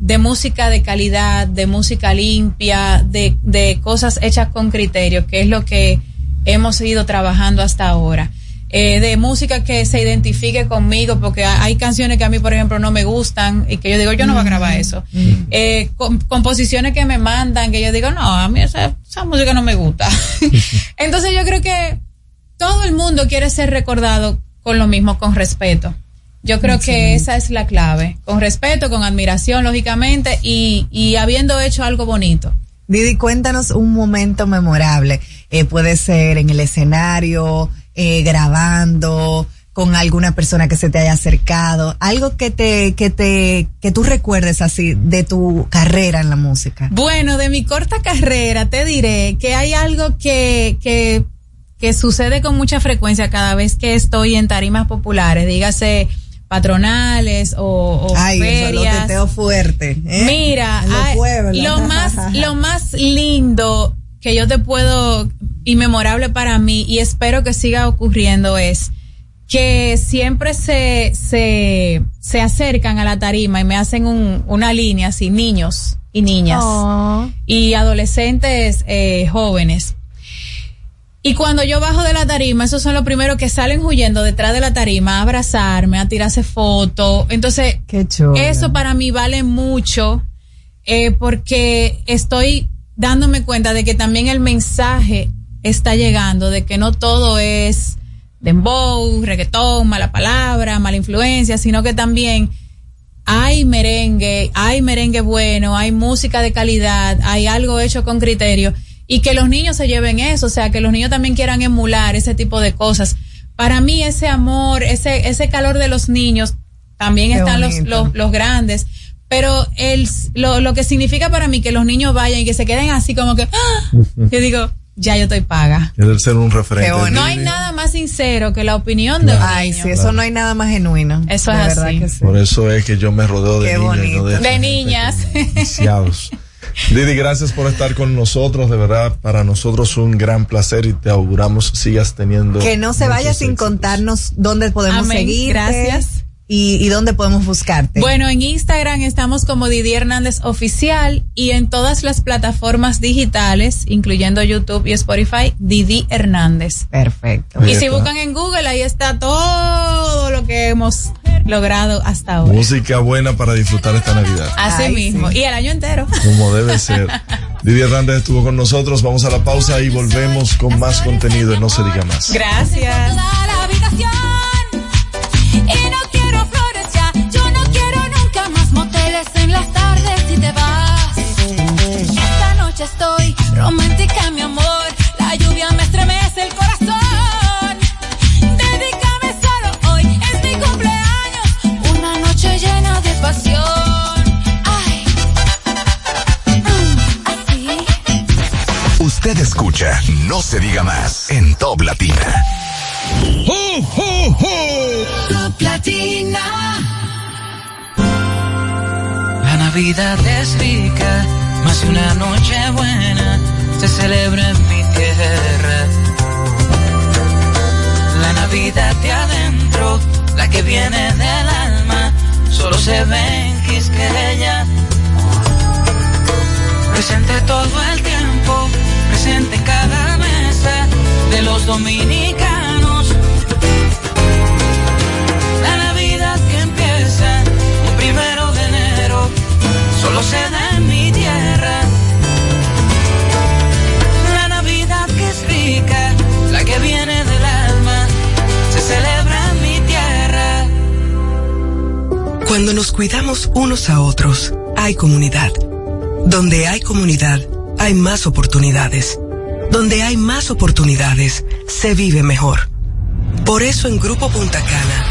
de música de calidad, de música limpia, de, de cosas hechas con criterio, que es lo que hemos ido trabajando hasta ahora. Eh, de música que se identifique conmigo, porque ha- hay canciones que a mí, por ejemplo, no me gustan y que yo digo, yo no voy a grabar eso. Eh, com- composiciones que me mandan, que yo digo, no, a mí esa, esa música no me gusta. Entonces yo creo que todo el mundo quiere ser recordado con lo mismo, con respeto. Yo creo que esa es la clave, con respeto, con admiración, lógicamente, y, y habiendo hecho algo bonito. Didi, cuéntanos un momento memorable. Eh, puede ser en el escenario, eh, grabando, con alguna persona que se te haya acercado, algo que te, que te, que tú recuerdes así de tu carrera en la música. Bueno, de mi corta carrera te diré que hay algo que, que, que sucede con mucha frecuencia cada vez que estoy en tarimas populares, dígase patronales o, o Ay, eso lo ferias. teteo fuerte. ¿eh? Mira, ay, lo más, lo más lindo que yo te puedo, y memorable para mí, y espero que siga ocurriendo es que siempre se, se, se acercan a la tarima y me hacen un, una línea así, niños y niñas y adolescentes eh, jóvenes. Y cuando yo bajo de la tarima, esos son los primeros que salen huyendo detrás de la tarima a abrazarme, a tirarse fotos. Entonces, eso para mí vale mucho eh, porque estoy dándome cuenta de que también el mensaje está llegando, de que no todo es dembow, reggaetón, mala palabra, mala influencia, sino que también hay merengue, hay merengue bueno, hay música de calidad, hay algo hecho con criterio y que los niños se lleven eso, o sea, que los niños también quieran emular ese tipo de cosas. Para mí ese amor, ese ese calor de los niños, también Qué están los, los, los grandes, pero el, lo, lo que significa para mí que los niños vayan y que se queden así como que, ¡ah! yo digo, ya yo estoy paga. Es el ser un referente. No hay nada más sincero que la opinión de un Ay, niño. sí, eso no hay nada más genuino. Eso De es verdad así. que sí. Por eso es que yo me rodeo de Qué niños no de, de niñas. Didi, gracias por estar con nosotros. De verdad, para nosotros un gran placer y te auguramos sigas teniendo. Que no se vaya sin éxitos. contarnos dónde podemos Amén, seguirte. gracias. Y, y dónde podemos buscarte. Bueno, en Instagram estamos como Didi Hernández Oficial y en todas las plataformas digitales, incluyendo YouTube y Spotify, Didi Hernández. Perfecto. Y si buscan en Google, ahí está todo lo que hemos logrado hasta ahora. Música buena para disfrutar esta Navidad. Así mismo. Y el año entero. Como debe ser. Didi Hernández estuvo con nosotros. Vamos a la pausa y volvemos con más contenido en No se diga más. Gracias. Te vas. Esta noche estoy romántica, mi amor. La lluvia me estremece el corazón. Dedícame solo hoy, es mi cumpleaños. Una noche llena de pasión. Ay. Mm, así. Usted escucha No se diga más en Top Latina. Top Latina. Navidad es rica, más una noche buena se celebra en mi tierra. La Navidad de adentro, la que viene del alma, solo se ve en Quisqueya. Presente todo el tiempo, presente en cada mesa de los dominicanos. Mi tierra. La Navidad que es rica, la que viene del alma, se celebra mi tierra. Cuando nos cuidamos unos a otros, hay comunidad. Donde hay comunidad, hay más oportunidades. Donde hay más oportunidades, se vive mejor. Por eso en Grupo Punta Cana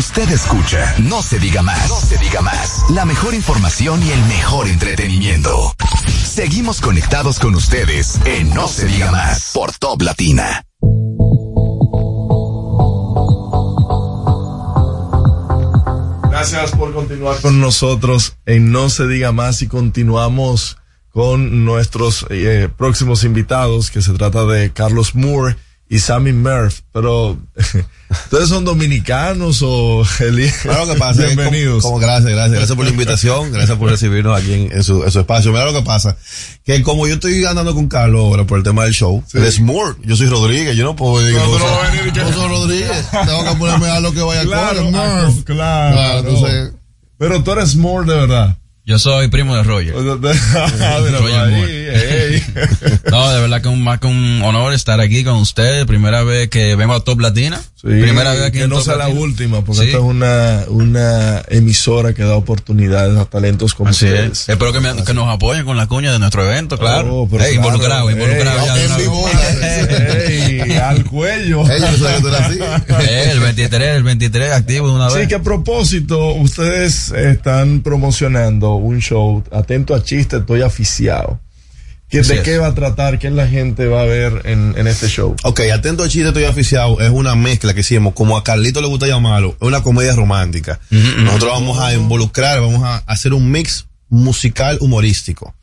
Usted escucha, no se diga más, no se diga más. La mejor información y el mejor entretenimiento. Seguimos conectados con ustedes en No se diga más por Top Latina. Gracias por continuar con nosotros en No se diga más y continuamos con nuestros eh, próximos invitados, que se trata de Carlos Moore y Sammy Murph, pero ¿ustedes son dominicanos o lo que pasa, Bienvenidos. Como, como gracias, gracias, gracias por la invitación, gracias por recibirnos aquí en, en su, en su espacio. Mira lo que pasa, que como yo estoy andando con Carlos ahora por el tema del show, él es Moore, yo soy Rodríguez, yo no puedo decir No, yo no soy- a Rodríguez, tengo que ponerme a lo que vaya Claro, con ah, Murph. claro. Claro, Pero tú eres Moore de verdad. Yo soy primo de Roger. No, de verdad que un, más que un honor estar aquí con ustedes. Primera vez que vengo a Top Latina. Sí, Primera vez aquí que en no Top sea la última, porque Sí. esta es una, una emisora que da oportunidades a talentos como Así ustedes. es. Espero que, me- que nos apoyen con la cuña de nuestro evento, claro. Oh, claro. involucrado, involucrado. Ya al cuello. El 23, el 23 activo de una Sí, vez. que a propósito, ustedes están promocionando un show, atento a chiste, estoy aficiado. ¿Qué- Así ¿De es. qué va a tratar? ¿Qué la gente va a ver en, en este show? Ok, atento al chiste, estoy aficiado. Es una mezcla que hicimos, como a Carlito le gusta llamarlo, es una comedia romántica. Nosotros vamos a involucrar, vamos a hacer un mix musical humorístico.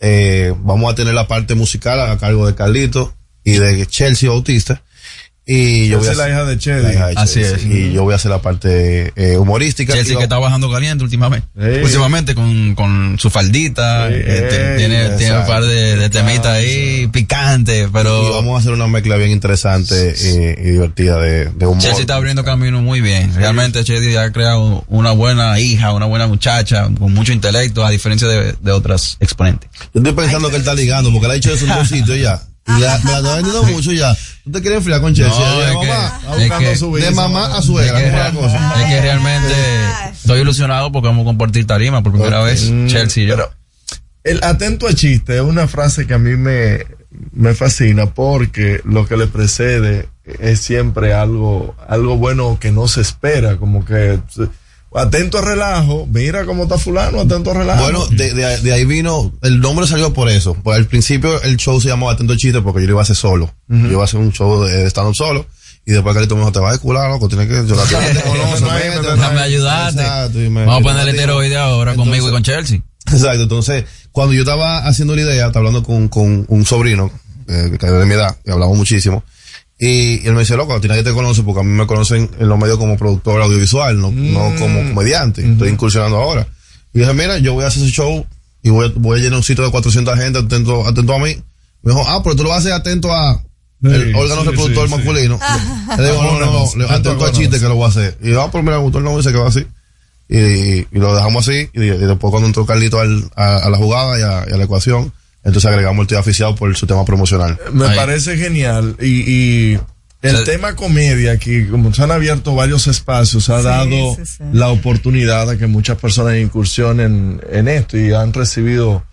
Eh, vamos a tener la parte musical a cargo de Carlito y de Chelsea Bautista. Y yo voy a Chelsea, la hija de Chedi. la hija de Así Chelsea. es. Y yo voy a hacer la parte eh, humorística. Chelsea que está bajando caliente últimamente. Últimamente con, con su faldita. Eh, te- ey, tiene, tiene un par de, de temitas ahí picantes, y pero vamos a hacer una mezcla bien interesante y, y divertida de, de humor. Chelsea está abriendo camino muy bien. Realmente Chelsea ha creado una buena hija, una buena muchacha, con mucho intelecto, a diferencia de, de otras exponentes. Yo estoy pensando que él está ligando, porque le ha dicho eso en dos sitios ya. Y la, me la está vendiendo mucho ya. ¿Tú te quieres enfriar con Chelsea? No, de es que- mamá, es buscando que- su vida. de mamá a suegra, Es que, ¿cómo es la cosa? es que realmente estoy ilusionado porque vamos a compartir tarima por primera vez. Chelsea y yo. Pero el atento a chiste es una frase que a mí me, me fascina porque lo que le precede es siempre algo, algo bueno que no se espera, como que atento a relajo, mira cómo está fulano, atento a relajo. Bueno, de, de, de ahí vino, el nombre salió por eso. Por al principio el show se llamó Atento Chiste porque yo lo iba a hacer solo. Yo iba a hacer un show de, stand-up solo. Y después Carlito me dijo, te vas a descular, loco, tienes que llorar. Déjame ayudarte. Exacto, me- Vamos a ponerle esteroide ahora conmigo y con Chelsea. Exacto, entonces, cuando yo estaba haciendo la idea, estaba hablando con, con un sobrino, eh, que es de mi edad, y hablamos muchísimo, y él me dice, loco, tiene que te conoce porque a mí me conocen en los medios como productor audiovisual, no, no como comediante, estoy incursionando ahora. Y dije, mira, yo voy a hacer ese show y voy a, voy a llenar un sitio de 400 gente atento, atento a mí. Me dijo, ah, pero tú lo vas a hacer atento a el Sí, órgano sí, reproductor sí, sí. masculino. Le digo, no, no, no, le- atento a chiste que lo voy a hacer. Y yo, ah, pues mira, me gustó el nombre, se quedó así. Y, y lo dejamos así, y, y después cuando entró Carlito al- a, a la jugada y a, y a la ecuación, entonces agregamos el tío oficial por su tema promocional. Me parece genial y, y el tema comedia que como se han abierto varios espacios ha Sí, dado sí, sí. la oportunidad a que muchas personas incursionen en esto y han recibido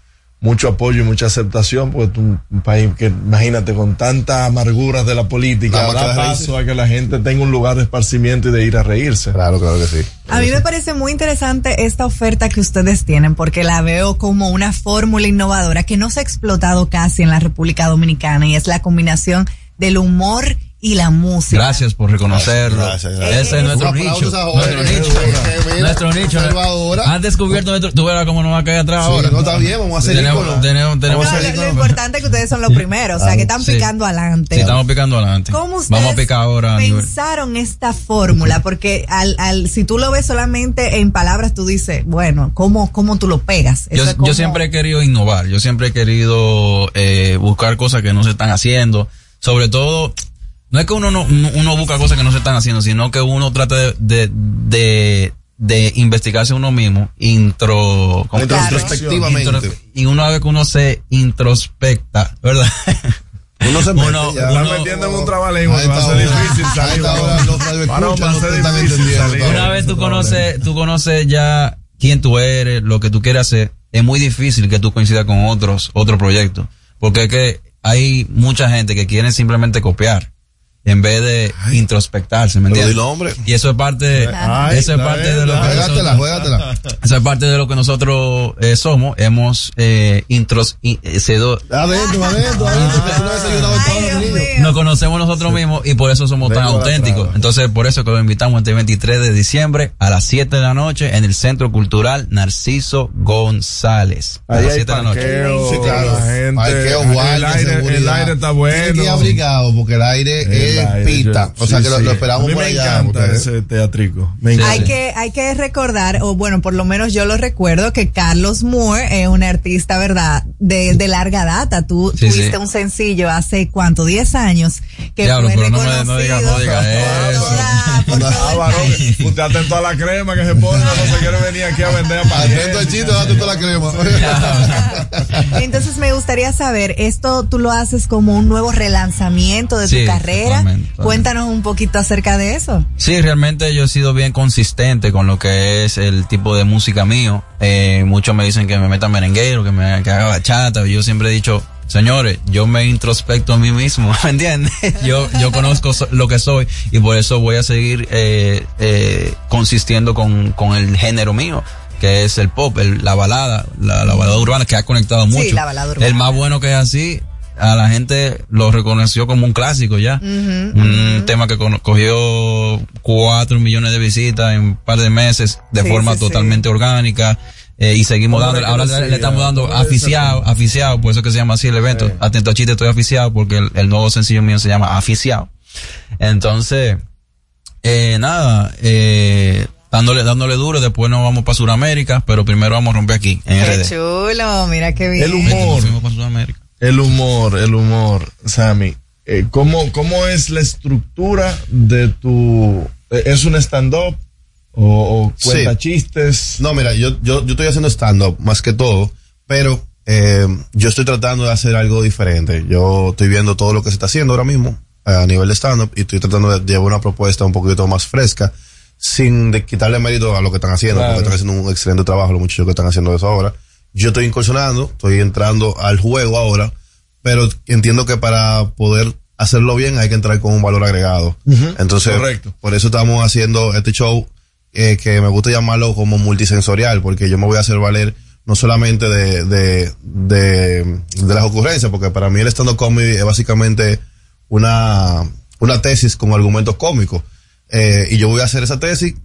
mucho apoyo y mucha aceptación porque es un, un país que imagínate con tantas amarguras de la política da paso a que la gente tenga un lugar de esparcimiento y de ir a reírse. Claro claro que sí. A mí me parece muy interesante esta oferta que ustedes tienen porque la veo como una fórmula innovadora que no se ha explotado casi en la República Dominicana y es la combinación del humor y la música. Gracias por reconocerlo. Gracias, gracias. Ese es nuestro nicho. Nuestro nicho. Nuestro nicho. Han descubierto nuestro. Tú verás cómo nos va a caer atrás Sí, ahora. no, está bien, vamos a hacer tenemos, ícono. tenemos, tenemos No, lo, lo importante es que ustedes son los primeros, o sea, que están Sí. picando adelante. Sí, estamos picando adelante. ¿Cómo ustedes Vamos a picar ahora. nivel- pensaron esta fórmula? Porque al, al, si tú lo ves solamente en palabras, tú dices, bueno, ¿cómo, cómo tú lo pegas? Eso Yo, es como- yo siempre he querido innovar, yo siempre he querido eh, buscar cosas que no se están haciendo, sobre todo, no es que uno no uno busca cosas que no se están haciendo, sino que uno trata de, de, de, de investigarse uno mismo, intro, ¿cómo? Introspectivamente. Intro- y una vez que uno se introspecta, ¿verdad? Uno se mete Uno- ya. uno- Está metiendo en un que va a ser difícil salir. Una vez tú conoces, tú conoces ya quién tú eres, lo que tú quieres hacer, es muy difícil que tú coincidas con otros, otros proyectos. Porque es que hay mucha gente que quiere simplemente copiar en vez de introspectarse, ¿me entiendes? Y eso es parte, Ay, eso es parte de lo que Juégatela, nosotros, juégatela. eso es parte de lo que nosotros eh, somos. Hemos eh, intros, in- eh, sido- Adentro, adentro, adentro, niños. nos conocemos nosotros mismos y por eso somos tan Vengo de auténticos. Entonces, por eso que lo invitamos este 23 de diciembre a las 7 de la noche en el Centro Cultural Narciso González. A las hay 7 de la noche. Sí, claro. la gente, Parqueo, el guardia, aire- el aire está Tiene bueno. que ir abrigado porque el aire El es aire, pita. yo- o sea sí, que lo, sí. lo esperamos A mí por me allá. encanta porque- ese teatrico. Me encanta. Hay que, hay que recordar, o bueno, por lo menos yo lo recuerdo, que Carlos Moore es un artista, ¿verdad? De, de larga data. Tú Sí, tuviste sí. un sencillo hace, ¿cuánto? 10 años. Que Diablo, fue pero no me- no diga- no diga eso. Ah, varón, usted atento a la crema que se pone, no se quiere venir aquí a vender a Atento al chiste, atento a la crema. Entonces me gustaría saber, esto tú lo haces como un nuevo relanzamiento de Sí, tu carrera. totalmente, totalmente. Cuéntanos un poquito acerca de eso. Sí, realmente yo he sido bien consistente con lo que es el tipo de música mío. Eh, muchos me dicen que me meta merenguero, que me que haga bachata. Yo siempre he dicho, señores, yo me introspecto a mí mismo, ¿me entiendes? Yo, yo conozco lo que soy y por eso voy a seguir eh, eh, consistiendo con, con el género mío que es el pop, el- la balada, la, la balada urbana que ha conectado Sí, mucho. la balada urbana. El más bueno que es así, a la gente lo reconoció como un clásico ya. Un tema que cogió cuatro millones de visitas en un par de meses de Sí, forma sí, sí. totalmente orgánica. Eh, y seguimos ¿Cómo dando, ahora le, estamos dando ¿Cómo le aficiado, aficiado, por eso que se llama así el evento. Atento a chiste, estoy aficiado porque el, el nuevo sencillo mío se llama Aficiado. Entonces, eh, nada, eh, dándole, dándole duro, después nos vamos para Sudamérica, pero primero vamos a romper aquí, en Qué RD. chulo, mira qué bien. El humor. El humor, el humor, Sammy. Eh, ¿cómo, ¿Cómo es la estructura de tu... eh, ¿Es un stand-up? ¿O, o cuenta Sí. chistes? No, mira, yo, yo, yo estoy haciendo stand-up más que todo, pero eh, yo estoy tratando de hacer algo diferente. Yo estoy viendo todo lo que se está haciendo ahora mismo eh, a nivel de stand-up y estoy tratando de llevar una propuesta un poquito más fresca sin de quitarle mérito a lo que están haciendo, Claro. porque están haciendo un excelente trabajo los muchachos que están haciendo eso ahora. Yo estoy incursionando, estoy entrando al juego ahora, pero entiendo que para poder hacerlo bien hay que entrar con un valor agregado. Entonces, correcto. por eso estamos haciendo este show eh, que me gusta llamarlo como multisensorial, porque yo me voy a hacer valer no solamente de, de, de, de las ocurrencias, porque para mí el stand-up comedy es básicamente una, una tesis con argumentos cómicos. Eh, y yo voy a hacer esa tesis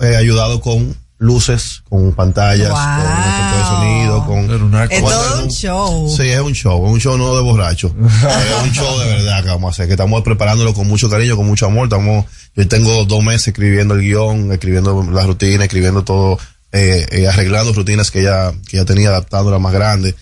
eh, ayudado con luces, con pantallas, con efectos de sonido, con... Es todo un show. Sí, es un show, es un show no de borracho. es un show de verdad que vamos a hacer, que estamos preparándolo con mucho cariño, con mucho amor. Estamos, yo tengo dos meses escribiendo el guion, escribiendo la rutina, escribiendo todo, eh, eh, arreglando rutinas que ya, que ya tenía, adaptándolas más grandes,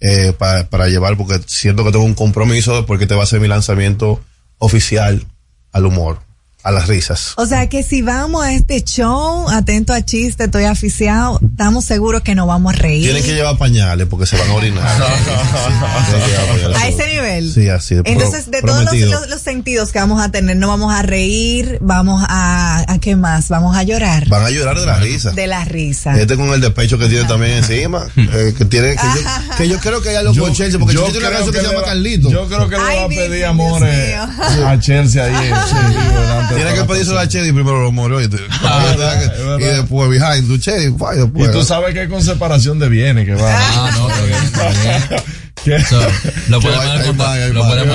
eh, para, para llevar, porque siento que tengo un compromiso, porque te va a ser mi lanzamiento oficial al humor, a las risas. O sea que si vamos a este show, atento a chiste, estoy aficiado, estamos seguros que nos vamos a reír. Tienen que llevar pañales porque se van a orinar. A ese nivel. Sí, así de Entonces, de todos los, prometido. los- los sentidos que vamos a tener, no vamos a reír, vamos a, ¿a qué más? Vamos a llorar. Van a llorar de la risa. De la risa. Este con el despecho que tiene también encima. eh, que tiene, que yo, que yo creo que hay algo con Chelsea, porque yo Chelsea tiene una canción que, que se llama Carlito. Yo creo que le va a pedir amores a Chelsea ahí. en vivo, delante de Tiene toda que pedírselo a. Chedi primero los moros. Y, y después behind tu Chedi, Y tú sabes que es con separación de bienes que va. Ah, no, está bien. ¿Qué? So, lo ponemos en el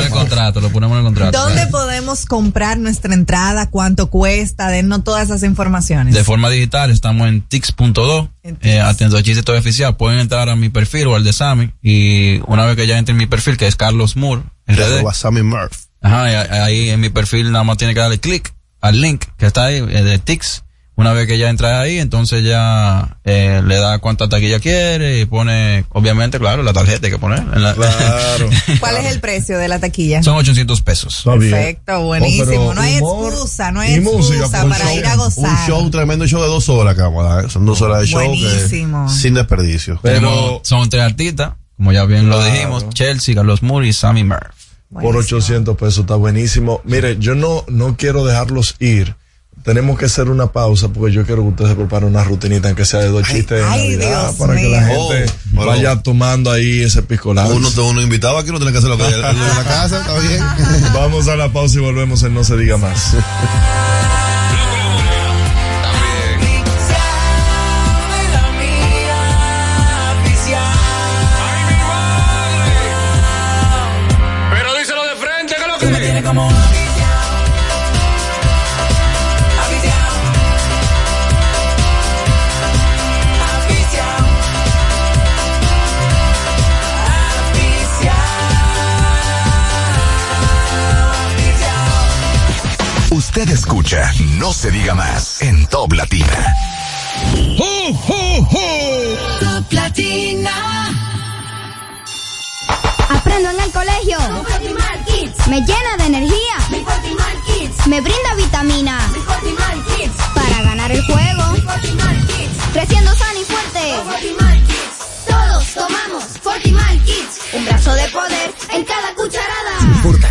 en contrato, lo ponemos en el contrato. ¿Dónde podemos comprar nuestra entrada? ¿Cuánto cuesta? Dennos todas esas informaciones. De forma digital, estamos en tix.do. En Eh, atento a chiste, estoy oficial. Pueden entrar a mi perfil o al de Sammy. Y una vez que ya entren en mi perfil, que es Carlos Moore, RD. Arroba Sammy Murph. Ajá, ahí en mi perfil nada más tiene que darle clic al link que está ahí, eh, de Tix. Una vez que ya entra ahí, entonces ya eh, le da cuánta taquilla quiere y pone, obviamente, claro, la tarjeta hay que poner. en la- Claro. ¿Cuál es el precio de la taquilla? Son 800 pesos. Está bien. Perfecto, buenísimo. Oh, pero no hay humor excusa, no hay música, excusa para show. ir a Un gozar. show, tremendo show de dos horas que vamos a dar. Son dos horas de show Buenísimo. que sin desperdicio. Tenemos- son tres artistas, como ya bien lo dijimos, Chelsea, Carlos Moore y Sammy Murph. Por 800 pesos está buenísimo. Mire, yo no, no quiero dejarlos ir. Tenemos que hacer una pausa porque yo quiero que ustedes se preparen una rutinita, aunque sea de dos chistes de ay, Navidad, Dios para que la gente Oh, vaya tomando ahí ese piscolado. Uno, uno invitado aquí no tiene que hacer lo que en la casa, está bien. Vamos a la pausa y volvemos en No se diga más. Usted escucha No se diga más en Top Latina. Top Latina. Aprendo en el colegio. Me llena de energía. Me brinda vitamina. Para ganar el juego. Creciendo sano y fuerte. Todos tomamos Fortimal Kids. Un brazo de poder en cada cucharada.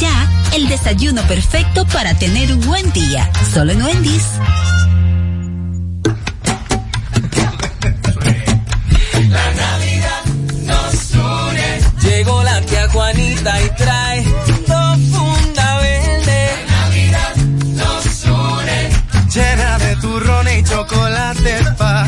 ya. El desayuno perfecto para tener un buen día. Solo en Wendy's. La Navidad nos une. Llegó la tía Juanita y trae dos funda verde. La Navidad nos une. Llena de turrón y chocolate pa'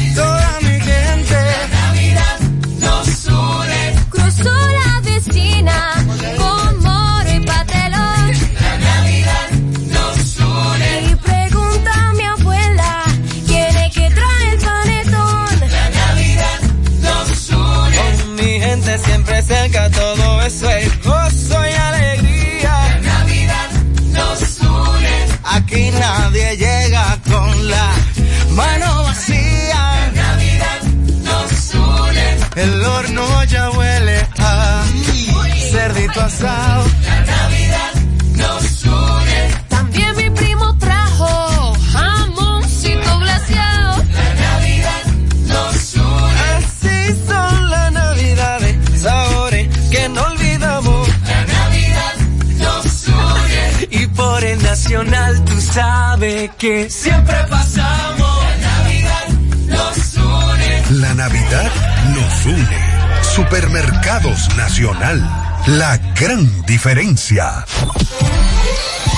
siempre pasamos. La Navidad nos une. La Navidad nos une. Supermercados Nacional. La gran diferencia.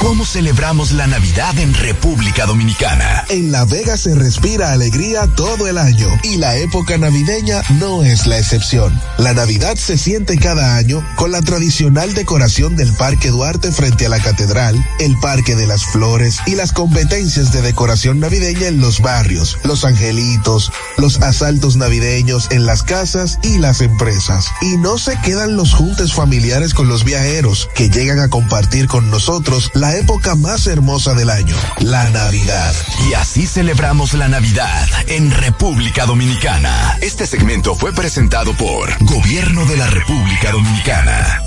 ¿Cómo celebramos la Navidad en República Dominicana? En La Vega se respira alegría todo el año y la época navideña no es la excepción. La Navidad se siente cada año con la tradicional decoración del Parque Duarte frente a la Catedral, el Parque de las Flores y las competencias de decoración navideña en los barrios, los angelitos, los asaltos navideños en las casas y las empresas. Y no se quedan los juntes familiares con los viajeros que llegan a compartir con nosotros la época más hermosa del año, la Navidad. Y así celebramos la Navidad en República Dominicana. Este segmento fue presentado por Gobierno de la República Dominicana.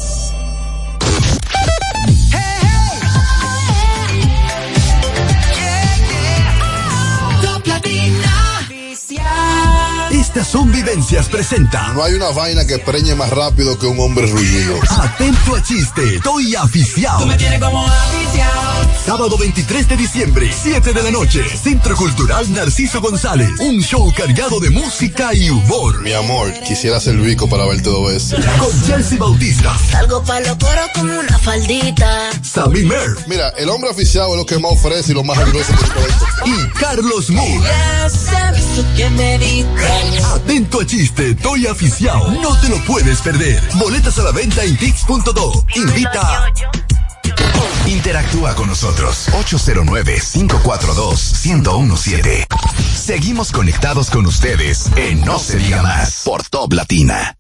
Estas son vivencias presenta. No hay una vaina que preñe más rápido que un hombre rugido. Atento a chiste, estoy aficiado. Tú me tienes como aficiado. Sábado 23 de diciembre, 7 de la noche, Centro Cultural Narciso González. Un show cargado de música y humor. Mi amor, quisiera ser Vico para verte dos veces. Con Chelsea Bautista, Salgo pa' lo coro con una faldita. Sammy Mer Mira, el hombre oficiado es lo que más ofrece y lo más grueso que se y Carlos Moore. Ya sabes tú que me diste. Atento a chiste, estoy aficiado. No te lo puedes perder. Boletas a la venta en Dix.do. Invita. Interactúa con nosotros. 809-542-1017. Seguimos conectados con ustedes en No se diga más por Top Latina.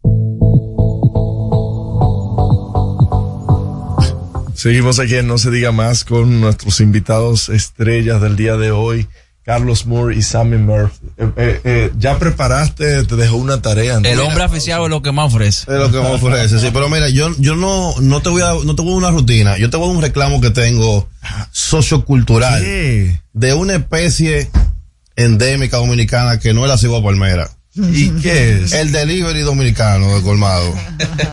Seguimos aquí en No se diga más con nuestros invitados estrellas del día de hoy, Carlos Moore y Sammy Murphy. Eh, eh, eh, ya preparaste, te dejó una tarea. El hombre aficiado es lo que más ofrece. Es lo que me ofrece, sí. Pero mira, yo, yo no, no te voy a, no te voy a dar una rutina. Yo te voy a dar un reclamo que tengo sociocultural de una especie endémica dominicana que no es la cigua palmera. ¿Y qué es? El delivery dominicano de colmado.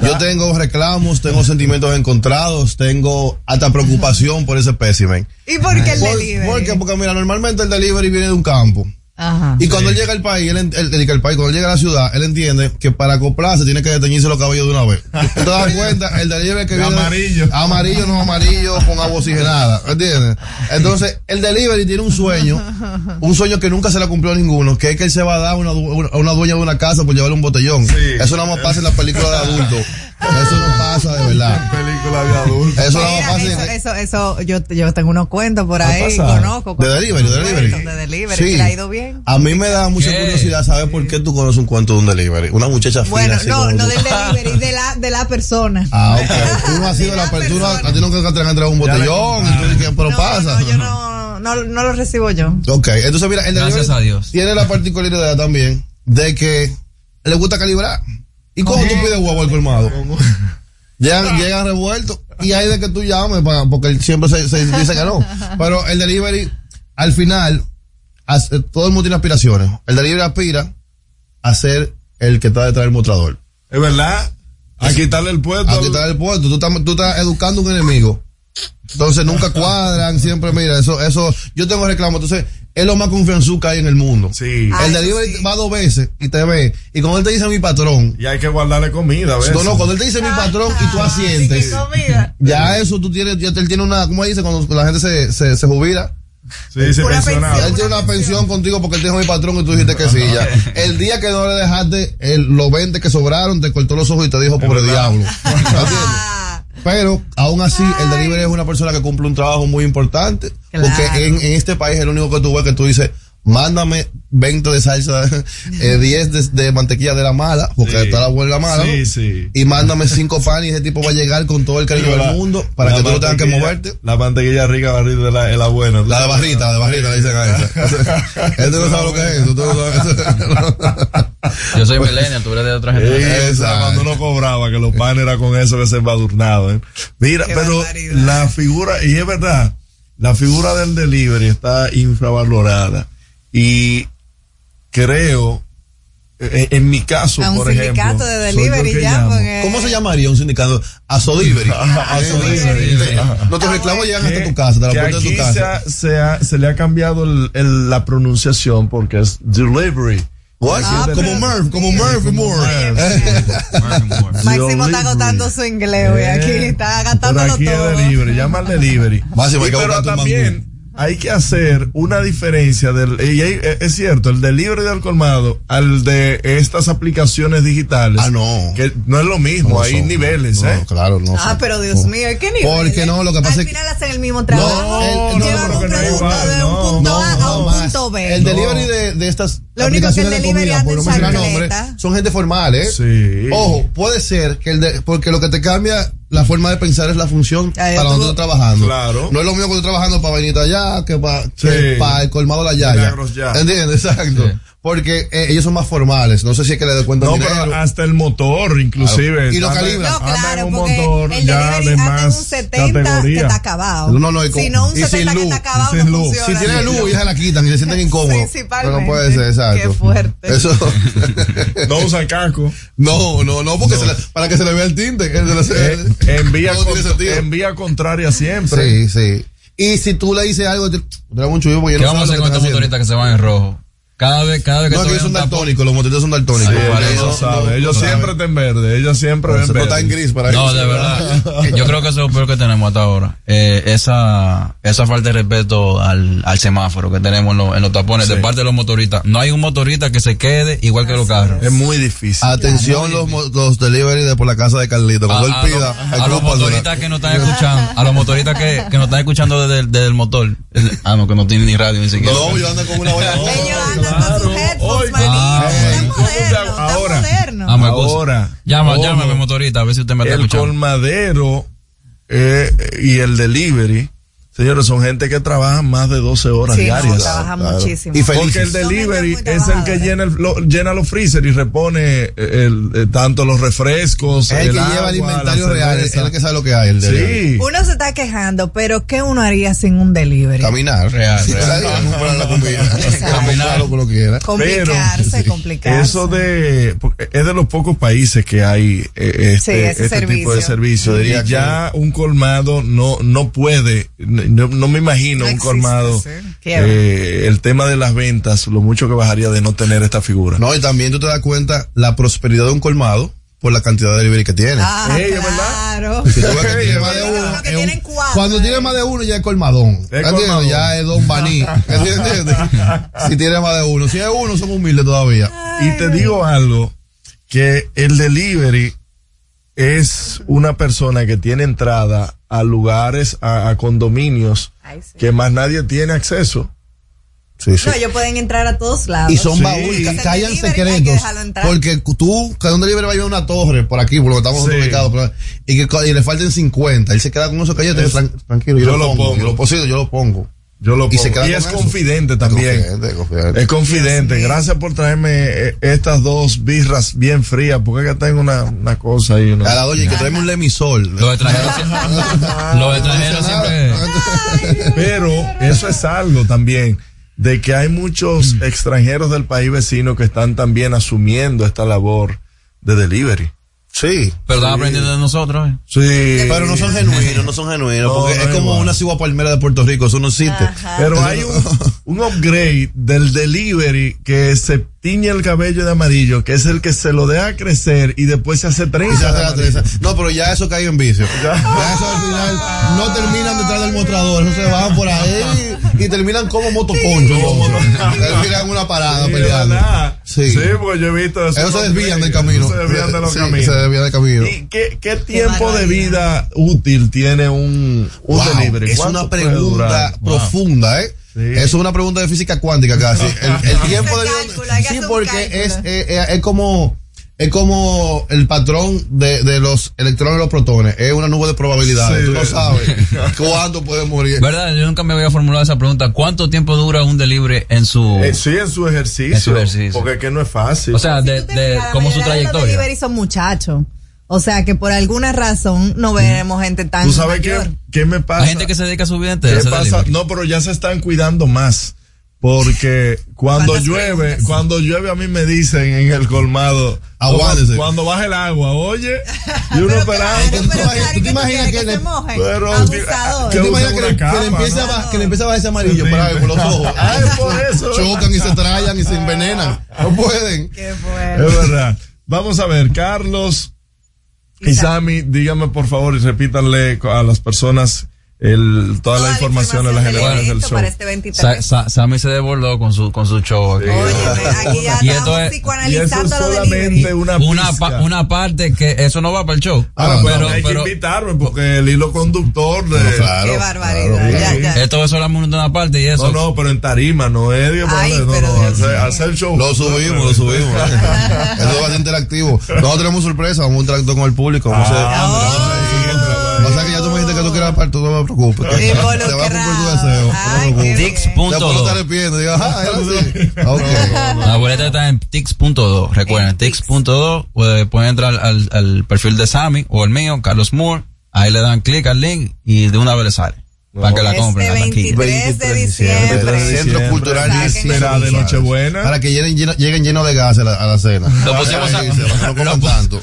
Yo tengo reclamos, tengo sentimientos encontrados, tengo hasta preocupación por ese espécimen. ¿Y por qué el Por- delivery? Porque, porque mira, normalmente el delivery viene de un campo. Ajá. Y cuando él llega al país, él, él- él- el país, cuando él llega a la ciudad, él entiende que para acoplarse tiene que deteñirse los cabellos de una vez. ¿Tú te das cuenta? El delivery que viene. amarillo. Amarillo, no amarillo, con agua oxigenada. ¿Entiendes? Entonces, el delivery tiene un sueño, un sueño que nunca se le cumplió a ninguno, que es que él se va a dar una, du- una- a una dueña de una casa por llevarle un botellón. Eso nada más pasa en las películas de adultos. Eso no pasa de verdad. Película de adultos. Eso Mira, pasa eso, en- eso, eso, yo, yo tengo unos cuentos por ¿Ha ahí, conozco. De delivery, de delivery. De delivery, Sí. le ha ido bien. A mí me da mucha ¿Qué? curiosidad saber por qué tú conoces un cuento de un delivery. Una muchacha fina Bueno, así no, no tú. del delivery, de la, de la persona. Ah, ok. Tú no has sido la persona, a ti nunca te han entregado un botellón, y tú dices, pero pasa. No, yo no, no, no lo recibo yo. Ok, entonces mira, el Gracias delivery a Dios. tiene la particularidad también de que le gusta calibrar. ¿Y cómo tú pides huevo al colmado? Llegan, llegan revueltos y hay de que tú llames para, porque él siempre se, se dice que no. Pero el delivery, al final, hace- todo el mundo tiene aspiraciones. El delivery aspira a ser el que está detrás del mostrador. Es verdad. A quitarle el puesto. A quitar el puesto. Tú estás, tú estás educando un enemigo. Entonces nunca cuadran, siempre mira, eso, eso, yo tengo reclamo, entonces es lo más confianzú que hay en el mundo. Sí. El delivery va dos veces y te ve, y cuando él te dice mi patrón, Y hay que guardarle comida, a veces. no, no, cuando él te dice mi patrón y tú asientes, ya eso tú tienes, ya él tiene una, ¿cómo dice? Cuando la gente se, se, se jubila. Sí, sí, pensionado. pensión, Él tiene una pensión contigo porque él te dijo mi patrón y tú dijiste que sí. Ya. El día que no le dejaste el, los 20 que sobraron, te cortó los ojos y te dijo, pobre diablo. Pero aún así, el delivery es una persona que cumple un trabajo muy importante. Claro. Porque en, en este país es el único que tú ves que tú dices, mándame 20 de salsa, eh, 10 de, de mantequilla de la mala, porque Sí. está la huelga mala. Sí, ¿no? sí. Y mándame 5 panes y ese tipo va a llegar con todo el cariño La- del mundo para que tú no tengas que moverte. La mantequilla rica barrita de la, es la buena. La de barrita, la de barrita le dicen a esa. Este no sabe lo que es eso. tú no sabes. Yo soy millennial, tú eres de otra Sí, generación. cuando uno cobraba, que los panes eran con eso que se embadurnado. ¿eh? Mira, pero la figura, y es verdad, la figura del delivery está infravalorada. Y creo, eh, en mi caso, A un por ejemplo. de delivery ya, porque- ¿Cómo se llamaría un sindicato? Asodelivery. Ajá, Asodelivery. Ajá. Nuestros reclamos llegan hasta tu casa, te la que puerta de tu aquí casa. Se, ha- se, ha- se le ha cambiado el- el- la pronunciación porque es delivery. What? Aquí es como. Murph, como Murphy Moore. Máximo está agotando su inglés hoy aquí, está Pero gastándolo aquí es todo. delivery, llama al delivery. Máximo, hay Y que pero también hay que hacer una diferencia del, y hay- eh, es cierto, el delivery del colmado al de estas aplicaciones digitales. Ah, no. Que no es lo mismo, No hay son. niveles, No, ¿eh? claro, no. Ah, son. pero Dios mío, ¿qué nivel? Porque no, lo que pasa Al es que- final hacen el mismo trabajo. el- no, llevan no, un no de un no, punto no, A a un no más. punto B. El delivery de, de estas Lo único que el de delivery comida, por no mencionar son gente formal, ¿eh? Sí. Ojo, puede ser que el de, porque lo que te cambia la forma de pensar es la función Ay, para donde estás trabajando. Claro. No es lo mismo que estoy trabajando para venir allá que para, Sí. el colmado de la yaya. Milagros ya. ¿Entiendes? Exacto. Porque eh, ellos son más formales. No sé si es que le doy cuenta No, dinero. pero hasta el motor, inclusive. Y lo calibran. No, claro, un porque motor el ya de en un más 70 que categoría. está acabado. No, no, y con- si no, un y sin 70 que luz, está acabado sin no luz. funciona. Si tiene luz, ya se la quitan y se sienten incómodos. Principalmente. Pero no puede ser, exacto. Qué fuerte. Eso. No usan casco. no, no, no, porque se le- para que se le vea el tinte. que se le- Eh, en, vía todo tiene con- sentido. en vía contraria siempre. Sí, sí. Y si tú le dices algo, te te un chullo porque ¿Qué no vamos a hacer con que estos motoristas que se van en rojo? Cada vez, cada vez que No, ellos son daltónicos, los motoristas son daltónicos. Sí, Ellos no- saben, no- ellos no siempre están verde, ellos siempre ven No verde. está en gris para No, ellos. de verdad. Yo creo que eso es lo peor que tenemos hasta ahora. Eh, esa, esa falta de respeto al, al semáforo que tenemos en, los- en los tapones de parte de los motoristas. No hay un motorista que se quede igual que los carros. Es muy difícil. Atención los, mo- los delivery de por la casa de Carlito. Cuando a, él a pida, los- el a los motoristas que no están escuchando, a los motoristas que, que no están escuchando desde, el- desde el motor. Ah, no, que no tienen ni radio ni siquiera. No, yo ando con una olla. Sus headphones, manito. Ah, Ahora. moderno. Ah, excusa. Ahora, Llama, llámame motorista, a ver si usted me está el escuchando. colmadero eh, y el delivery, señores, son gente que trabajan más de 12 horas Sí, no, diarias. trabaja Claro. muchísimo. Y Porque el delivery es el que llena, el- lo- llena los freezer y repone eh, el, eh, tanto los refrescos, Es el que agua, lleva el inventario real, es el que sabe lo que hay. El delivery. Sí. Uno se está quejando, pero ¿qué uno haría sin un delivery? Caminar. Real, Sí, real. Caminar. Lo que quiera. Complicarse, Pero, complicarse. Eso de, porque es de los pocos países que hay eh, este, este tipo de servicio. Y ya un colmado no, no puede, no, no me imagino un colmado. eh, el tema de las ventas, lo mucho que bajaría de no tener esta figura. No, y también tú te das cuenta la prosperidad de un colmado por la cantidad de delivery que tiene. Ah, Ey, ¿es claro. Si tú ves que tiene más de uno, es un- cuando tiene más de uno ya es colmadón. Ya es Don Baní. Si tiene más de uno. Si es uno, somos humildes todavía. Y te digo algo, que el delivery es una persona que tiene entrada a lugares, a, a condominios que más nadie tiene acceso. Sí, No, ellos pueden entrar a todos lados. Y son Sí. baúles, ca- El callan secretos. Porque tú, cada un delivery va a ir a una torre por aquí, por lo que estamos Sí. ubicados, pero- y que y le falten 50. Él se queda con esos calletes, Es- tran- tranquilo, yo, yo lo lo pongo. pongo. Yo lo posible, yo lo pongo. Yo lo Y se pongo. queda Y con es eso. confidente también. Confidente, confidente. Es confidente. Gracias por traerme eh, estas dos birras bien frías, porque acá tengo una, una cosa ahí. Una... A la doña, y que traemos un lemisol. Los extranjeros, los extranjeros siempre. Pero eso es algo también de que hay muchos extranjeros del país vecino que están también asumiendo esta labor de delivery. Sí. Pero están aprendiendo de nosotros. eh. Sí. Pero no son genuinos, no son genuinos, No, porque no es como igual. una cigua palmera de Puerto Rico, eso no existe. Pero hay un, un upgrade del delivery que se tiñe el cabello de amarillo, que es el que se lo deja crecer y después se hace Y se trenza. hace de la amarillo. trenza. No, pero ya eso cae en vicio. Ya eso al final no terminan detrás del mostrador, eso se van por ahí y terminan como motoconcho. terminan en una parada Sí, peleando. Sí. Sí, porque yo he visto eso. Ellos se desvían del camino. Se desvían de los Sí, caminos. se desvían del camino. ¿Y qué, qué tiempo de vida útil tiene un, un Wow, delivery? es ¿Cuánto una pregunta profunda, ¿eh? Sí. Es una pregunta de física cuántica casi. El, el tiempo de que Sí, porque cálculo. es, eh, eh, es como es como el patrón de, de los electrones y los protones. Es una nube de probabilidades. Sí. Tú no sabes cuándo puede morir. ¿Verdad? Yo nunca me había formulado esa pregunta. ¿Cuánto tiempo dura un delivery en su. Eh, sí, en su ejercicio. En su ejercicio. Porque es que no es fácil. O sea, de, de, La como su de los trayectoria. delivery son muchachos. O sea que por alguna razón no veremos gente tan ¿Tú sabes qué, mayor. qué me pasa? Hay gente que se dedica a su vida entera. ¿Qué pasa? No, pero ya se están cuidando más. Porque cuando ¿Cuántas llueve, preguntas? cuando llueve a mí me dicen en el colmado, Aguárdese. Cuando baja el agua, oye, y uno esperando. ¿Tú te imaginas- que le-? Pero, Abusador. ¿Tú te imaginas que, le, empiece a que le empiece a bajar ese amarillo ahí, por los ojos? Ay, por eso. Chocan y se trayan y se envenenan. No pueden. Qué Es bueno. verdad. Vamos a ver, Carlos y Sammy, díganme por favor y repítanle a las personas el, toda, la información de las generales del show. para este 23. Sa- Sa- Sammy se desbordó con su, con su show. aquí. Óyeme, aquí ya Y esto estamos es- Y eso solamente una una, pa- una parte que eso no va para el show. Ahora, Ah, pero, pero, hay pero que invitarme porque el hilo conductor de... claro. Qué barbaridad. claro. ya, ya. esto es solamente una parte y eso. No, no, pero en tarima, no es Ay, no, no, hacer, hacer show. Lo subimos, lo subimos. Eso va a ser interactivo. Nosotros tenemos sorpresa, vamos a interactuar con el público. Vamos a Ah, dijiste que tú no me preocupes. Te va a cumplir tu deseo. Bien. punto ah, era así. Ok. La boleta está en tix.2. Recuerden, En Tix. tix.2. Pueden, pueden entrar al, al perfil de Sammy o el mío, Carlos Moore. Ahí le dan clic al link y de una vez le sale. Para que la Este compren. la taquilla. 23 de diciembre. Centro Cultural de Nochebuena. Para que lleguen llenos lleguen llenos de gas a la, a la cena. Lo pusimos a- no coman lo pu- tanto.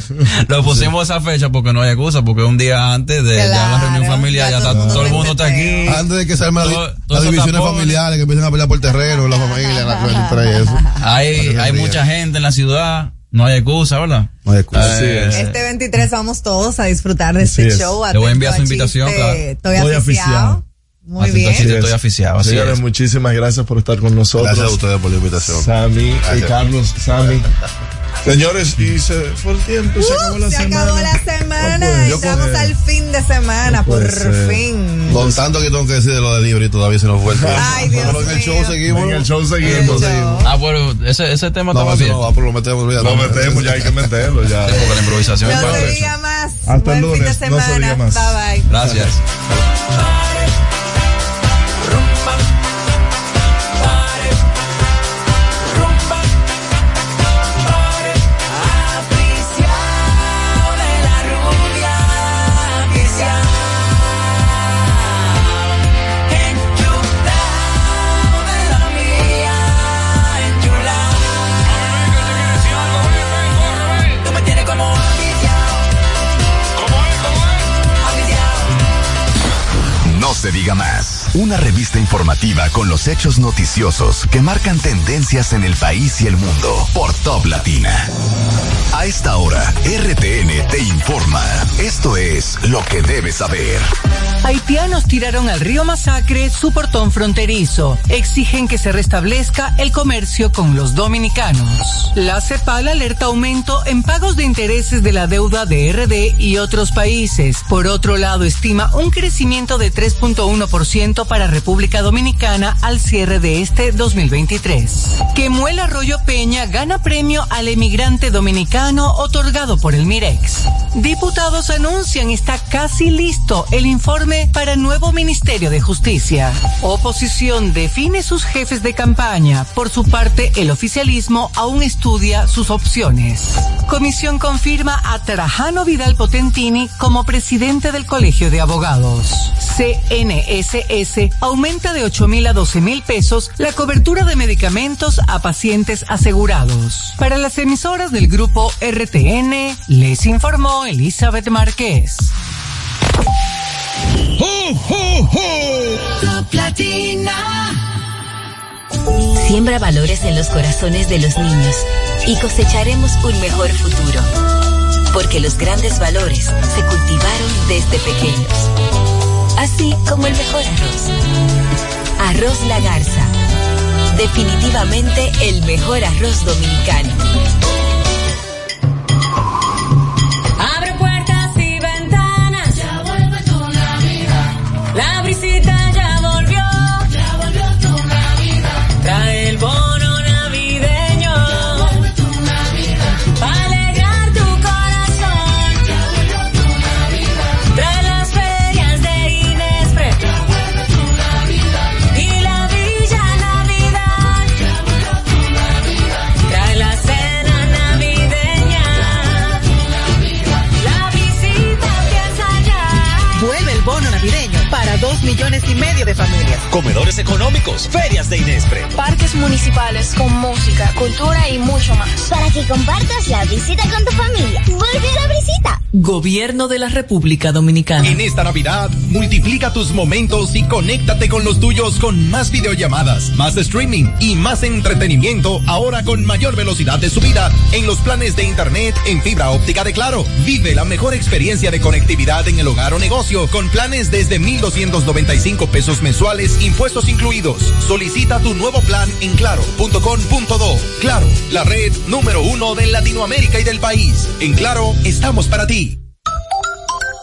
Lo pusimos esa fecha porque no hay excusa, porque un día antes de ya la Claro, reunión familiar, ya ya está, todo todo el mundo está aquí. Antes de que se armen Todo- las, divisiones familiares que empiecen a pelear por terreno, la familia, la cuenta y eso. Hay, hay mucha gente en la ciudad, no hay excusa, ¿verdad? No hay excusa. Eh, Este 23 vamos todos a disfrutar de Así este es. show. Le voy a enviar su invitación, claro. Estoy Estoy aficiado. Muy bien. estoy aficiado, así Señores, es. muchísimas gracias por estar con nosotros. Gracias a ustedes por la invitación. Sammy y. Carlos, Sammy. Señores, y se fue el tiempo, y se acabó la Uh, se semana. acabó la semana. No ser. al fin de semana, No por ser. fin. Con tanto que tengo que decir de lo de libre y todavía se nos fue el tiempo. Ay, Dios Pero en el show mío. seguimos. En el show seguimos. El show. Ah, bueno, ese, ese tema No, estaba bien. no lo metemos. olvídalo. Lo metemos, ya hay que meterlo. Ya. Sí, porque la improvisación es No para se eso. diga más. Hasta el Buen fin de lunes, no se semana. diga más. Bye bye. Gracias. se diga más. Una revista informativa con los hechos noticiosos que marcan tendencias en el país y el mundo por Top Latina. A esta hora, RTN te informa. Esto es lo que debes saber. Haitianos tiraron al río Masacre su portón fronterizo. Exigen que se restablezca el comercio con los dominicanos. La CEPAL alerta aumento en pagos de intereses de la deuda de RD y otros países. Por otro lado, estima un crecimiento de 3.1% para República Dominicana al cierre de este 2023. Quemuel Arroyo Peña gana premio al emigrante dominicano otorgado por el Mirex. Diputados anuncian está casi listo el informe para nuevo Ministerio de Justicia. Oposición define sus jefes de campaña. Por su parte, el oficialismo aún estudia sus opciones. Comisión confirma a Trajano Vidal Potentini como presidente del Colegio de Abogados. CNSS aumenta de 8 mil a 12 mil pesos la cobertura de medicamentos a pacientes asegurados. Para las emisoras del grupo RTN, les informó Elizabeth Márquez. Siembra valores en los corazones de los niños y cosecharemos un mejor futuro. Porque los grandes valores se cultivaron desde pequeños. Así como el mejor arroz. Arroz La Garza. Definitivamente el mejor arroz dominicano. Millones y medio de familias. Comedores económicos, ferias de Inespre. Parques municipales con música, cultura y mucho más. Para que compartas la visita con tu familia. ¡Vuelve la visita! Gobierno de la República Dominicana. En esta Navidad, multiplica tus momentos y conéctate con los tuyos con más videollamadas, más streaming y más entretenimiento, ahora con mayor velocidad de subida en los planes de Internet en fibra óptica de Claro. Vive la mejor experiencia de conectividad en el hogar o negocio con planes desde 1,295 pesos mensuales, impuestos incluidos. Solicita tu nuevo plan en claro.com.do. Claro, la red número uno de Latinoamérica y del país. En Claro, estamos para ti.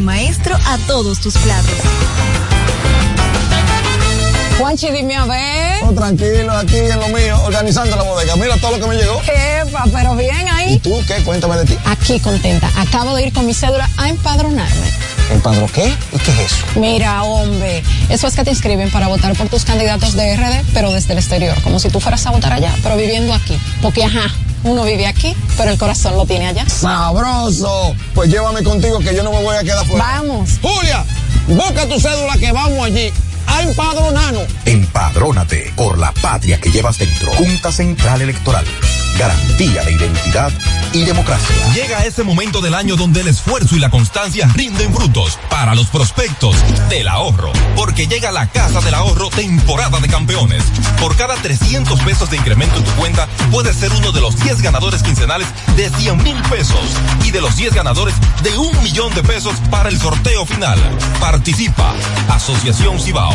maestro a todos tus platos. Juanchi, dime a ver. Oh, tranquilo, aquí en lo mío, organizando la bodega. Mira todo lo que me llegó. Epa, pero bien ahí. ¿Y tú qué? Cuéntame de ti. Aquí contenta. Acabo de ir con mi cédula a empadronarme. ¿Empadro qué? ¿Y qué es eso? Mira, hombre, eso es que te inscriben para votar por tus candidatos de RD, pero desde el exterior, como si tú fueras a votar allá, pero viviendo aquí. Porque, ajá, uno vive aquí, pero el corazón lo tiene allá. ¡Sabroso! Pues llévame contigo que yo no me voy a quedar fuera. Vamos. Julia, busca tu cédula que vamos allí a empadronarnos. Empadrónate por la patria que llevas dentro. Junta Central Electoral. Garantía de identidad y democracia. Llega ese momento del año donde el esfuerzo y la constancia rinden frutos para los prospectos del ahorro. Porque llega la Casa del Ahorro temporada de campeones. Por cada 300 pesos de incremento en tu cuenta, puedes ser uno de los 10 ganadores quincenales de 100 mil pesos. Y de los 10 ganadores de un millón de pesos para el sorteo final. Participa. Asociación Cibao.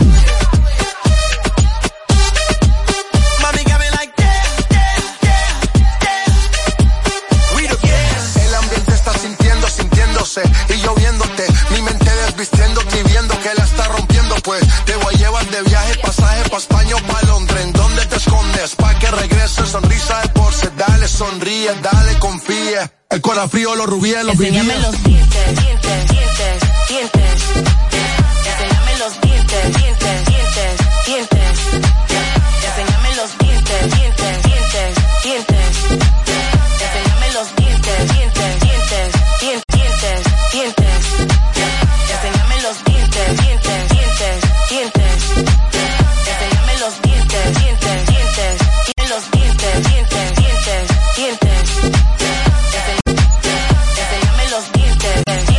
y yo viéndote. Mi mente desvistiéndote y viendo que la está rompiendo, pues te voy a llevar de viaje, pasaje pa' España o pa' Londres. ¿En dónde te escondes? Pa' que regrese sonrisa de porce. Dale, sonríe, dale, confía. El corazón frío, los rubíes, los Enséñame los dientes, dientes, dientes, dientes. Dientes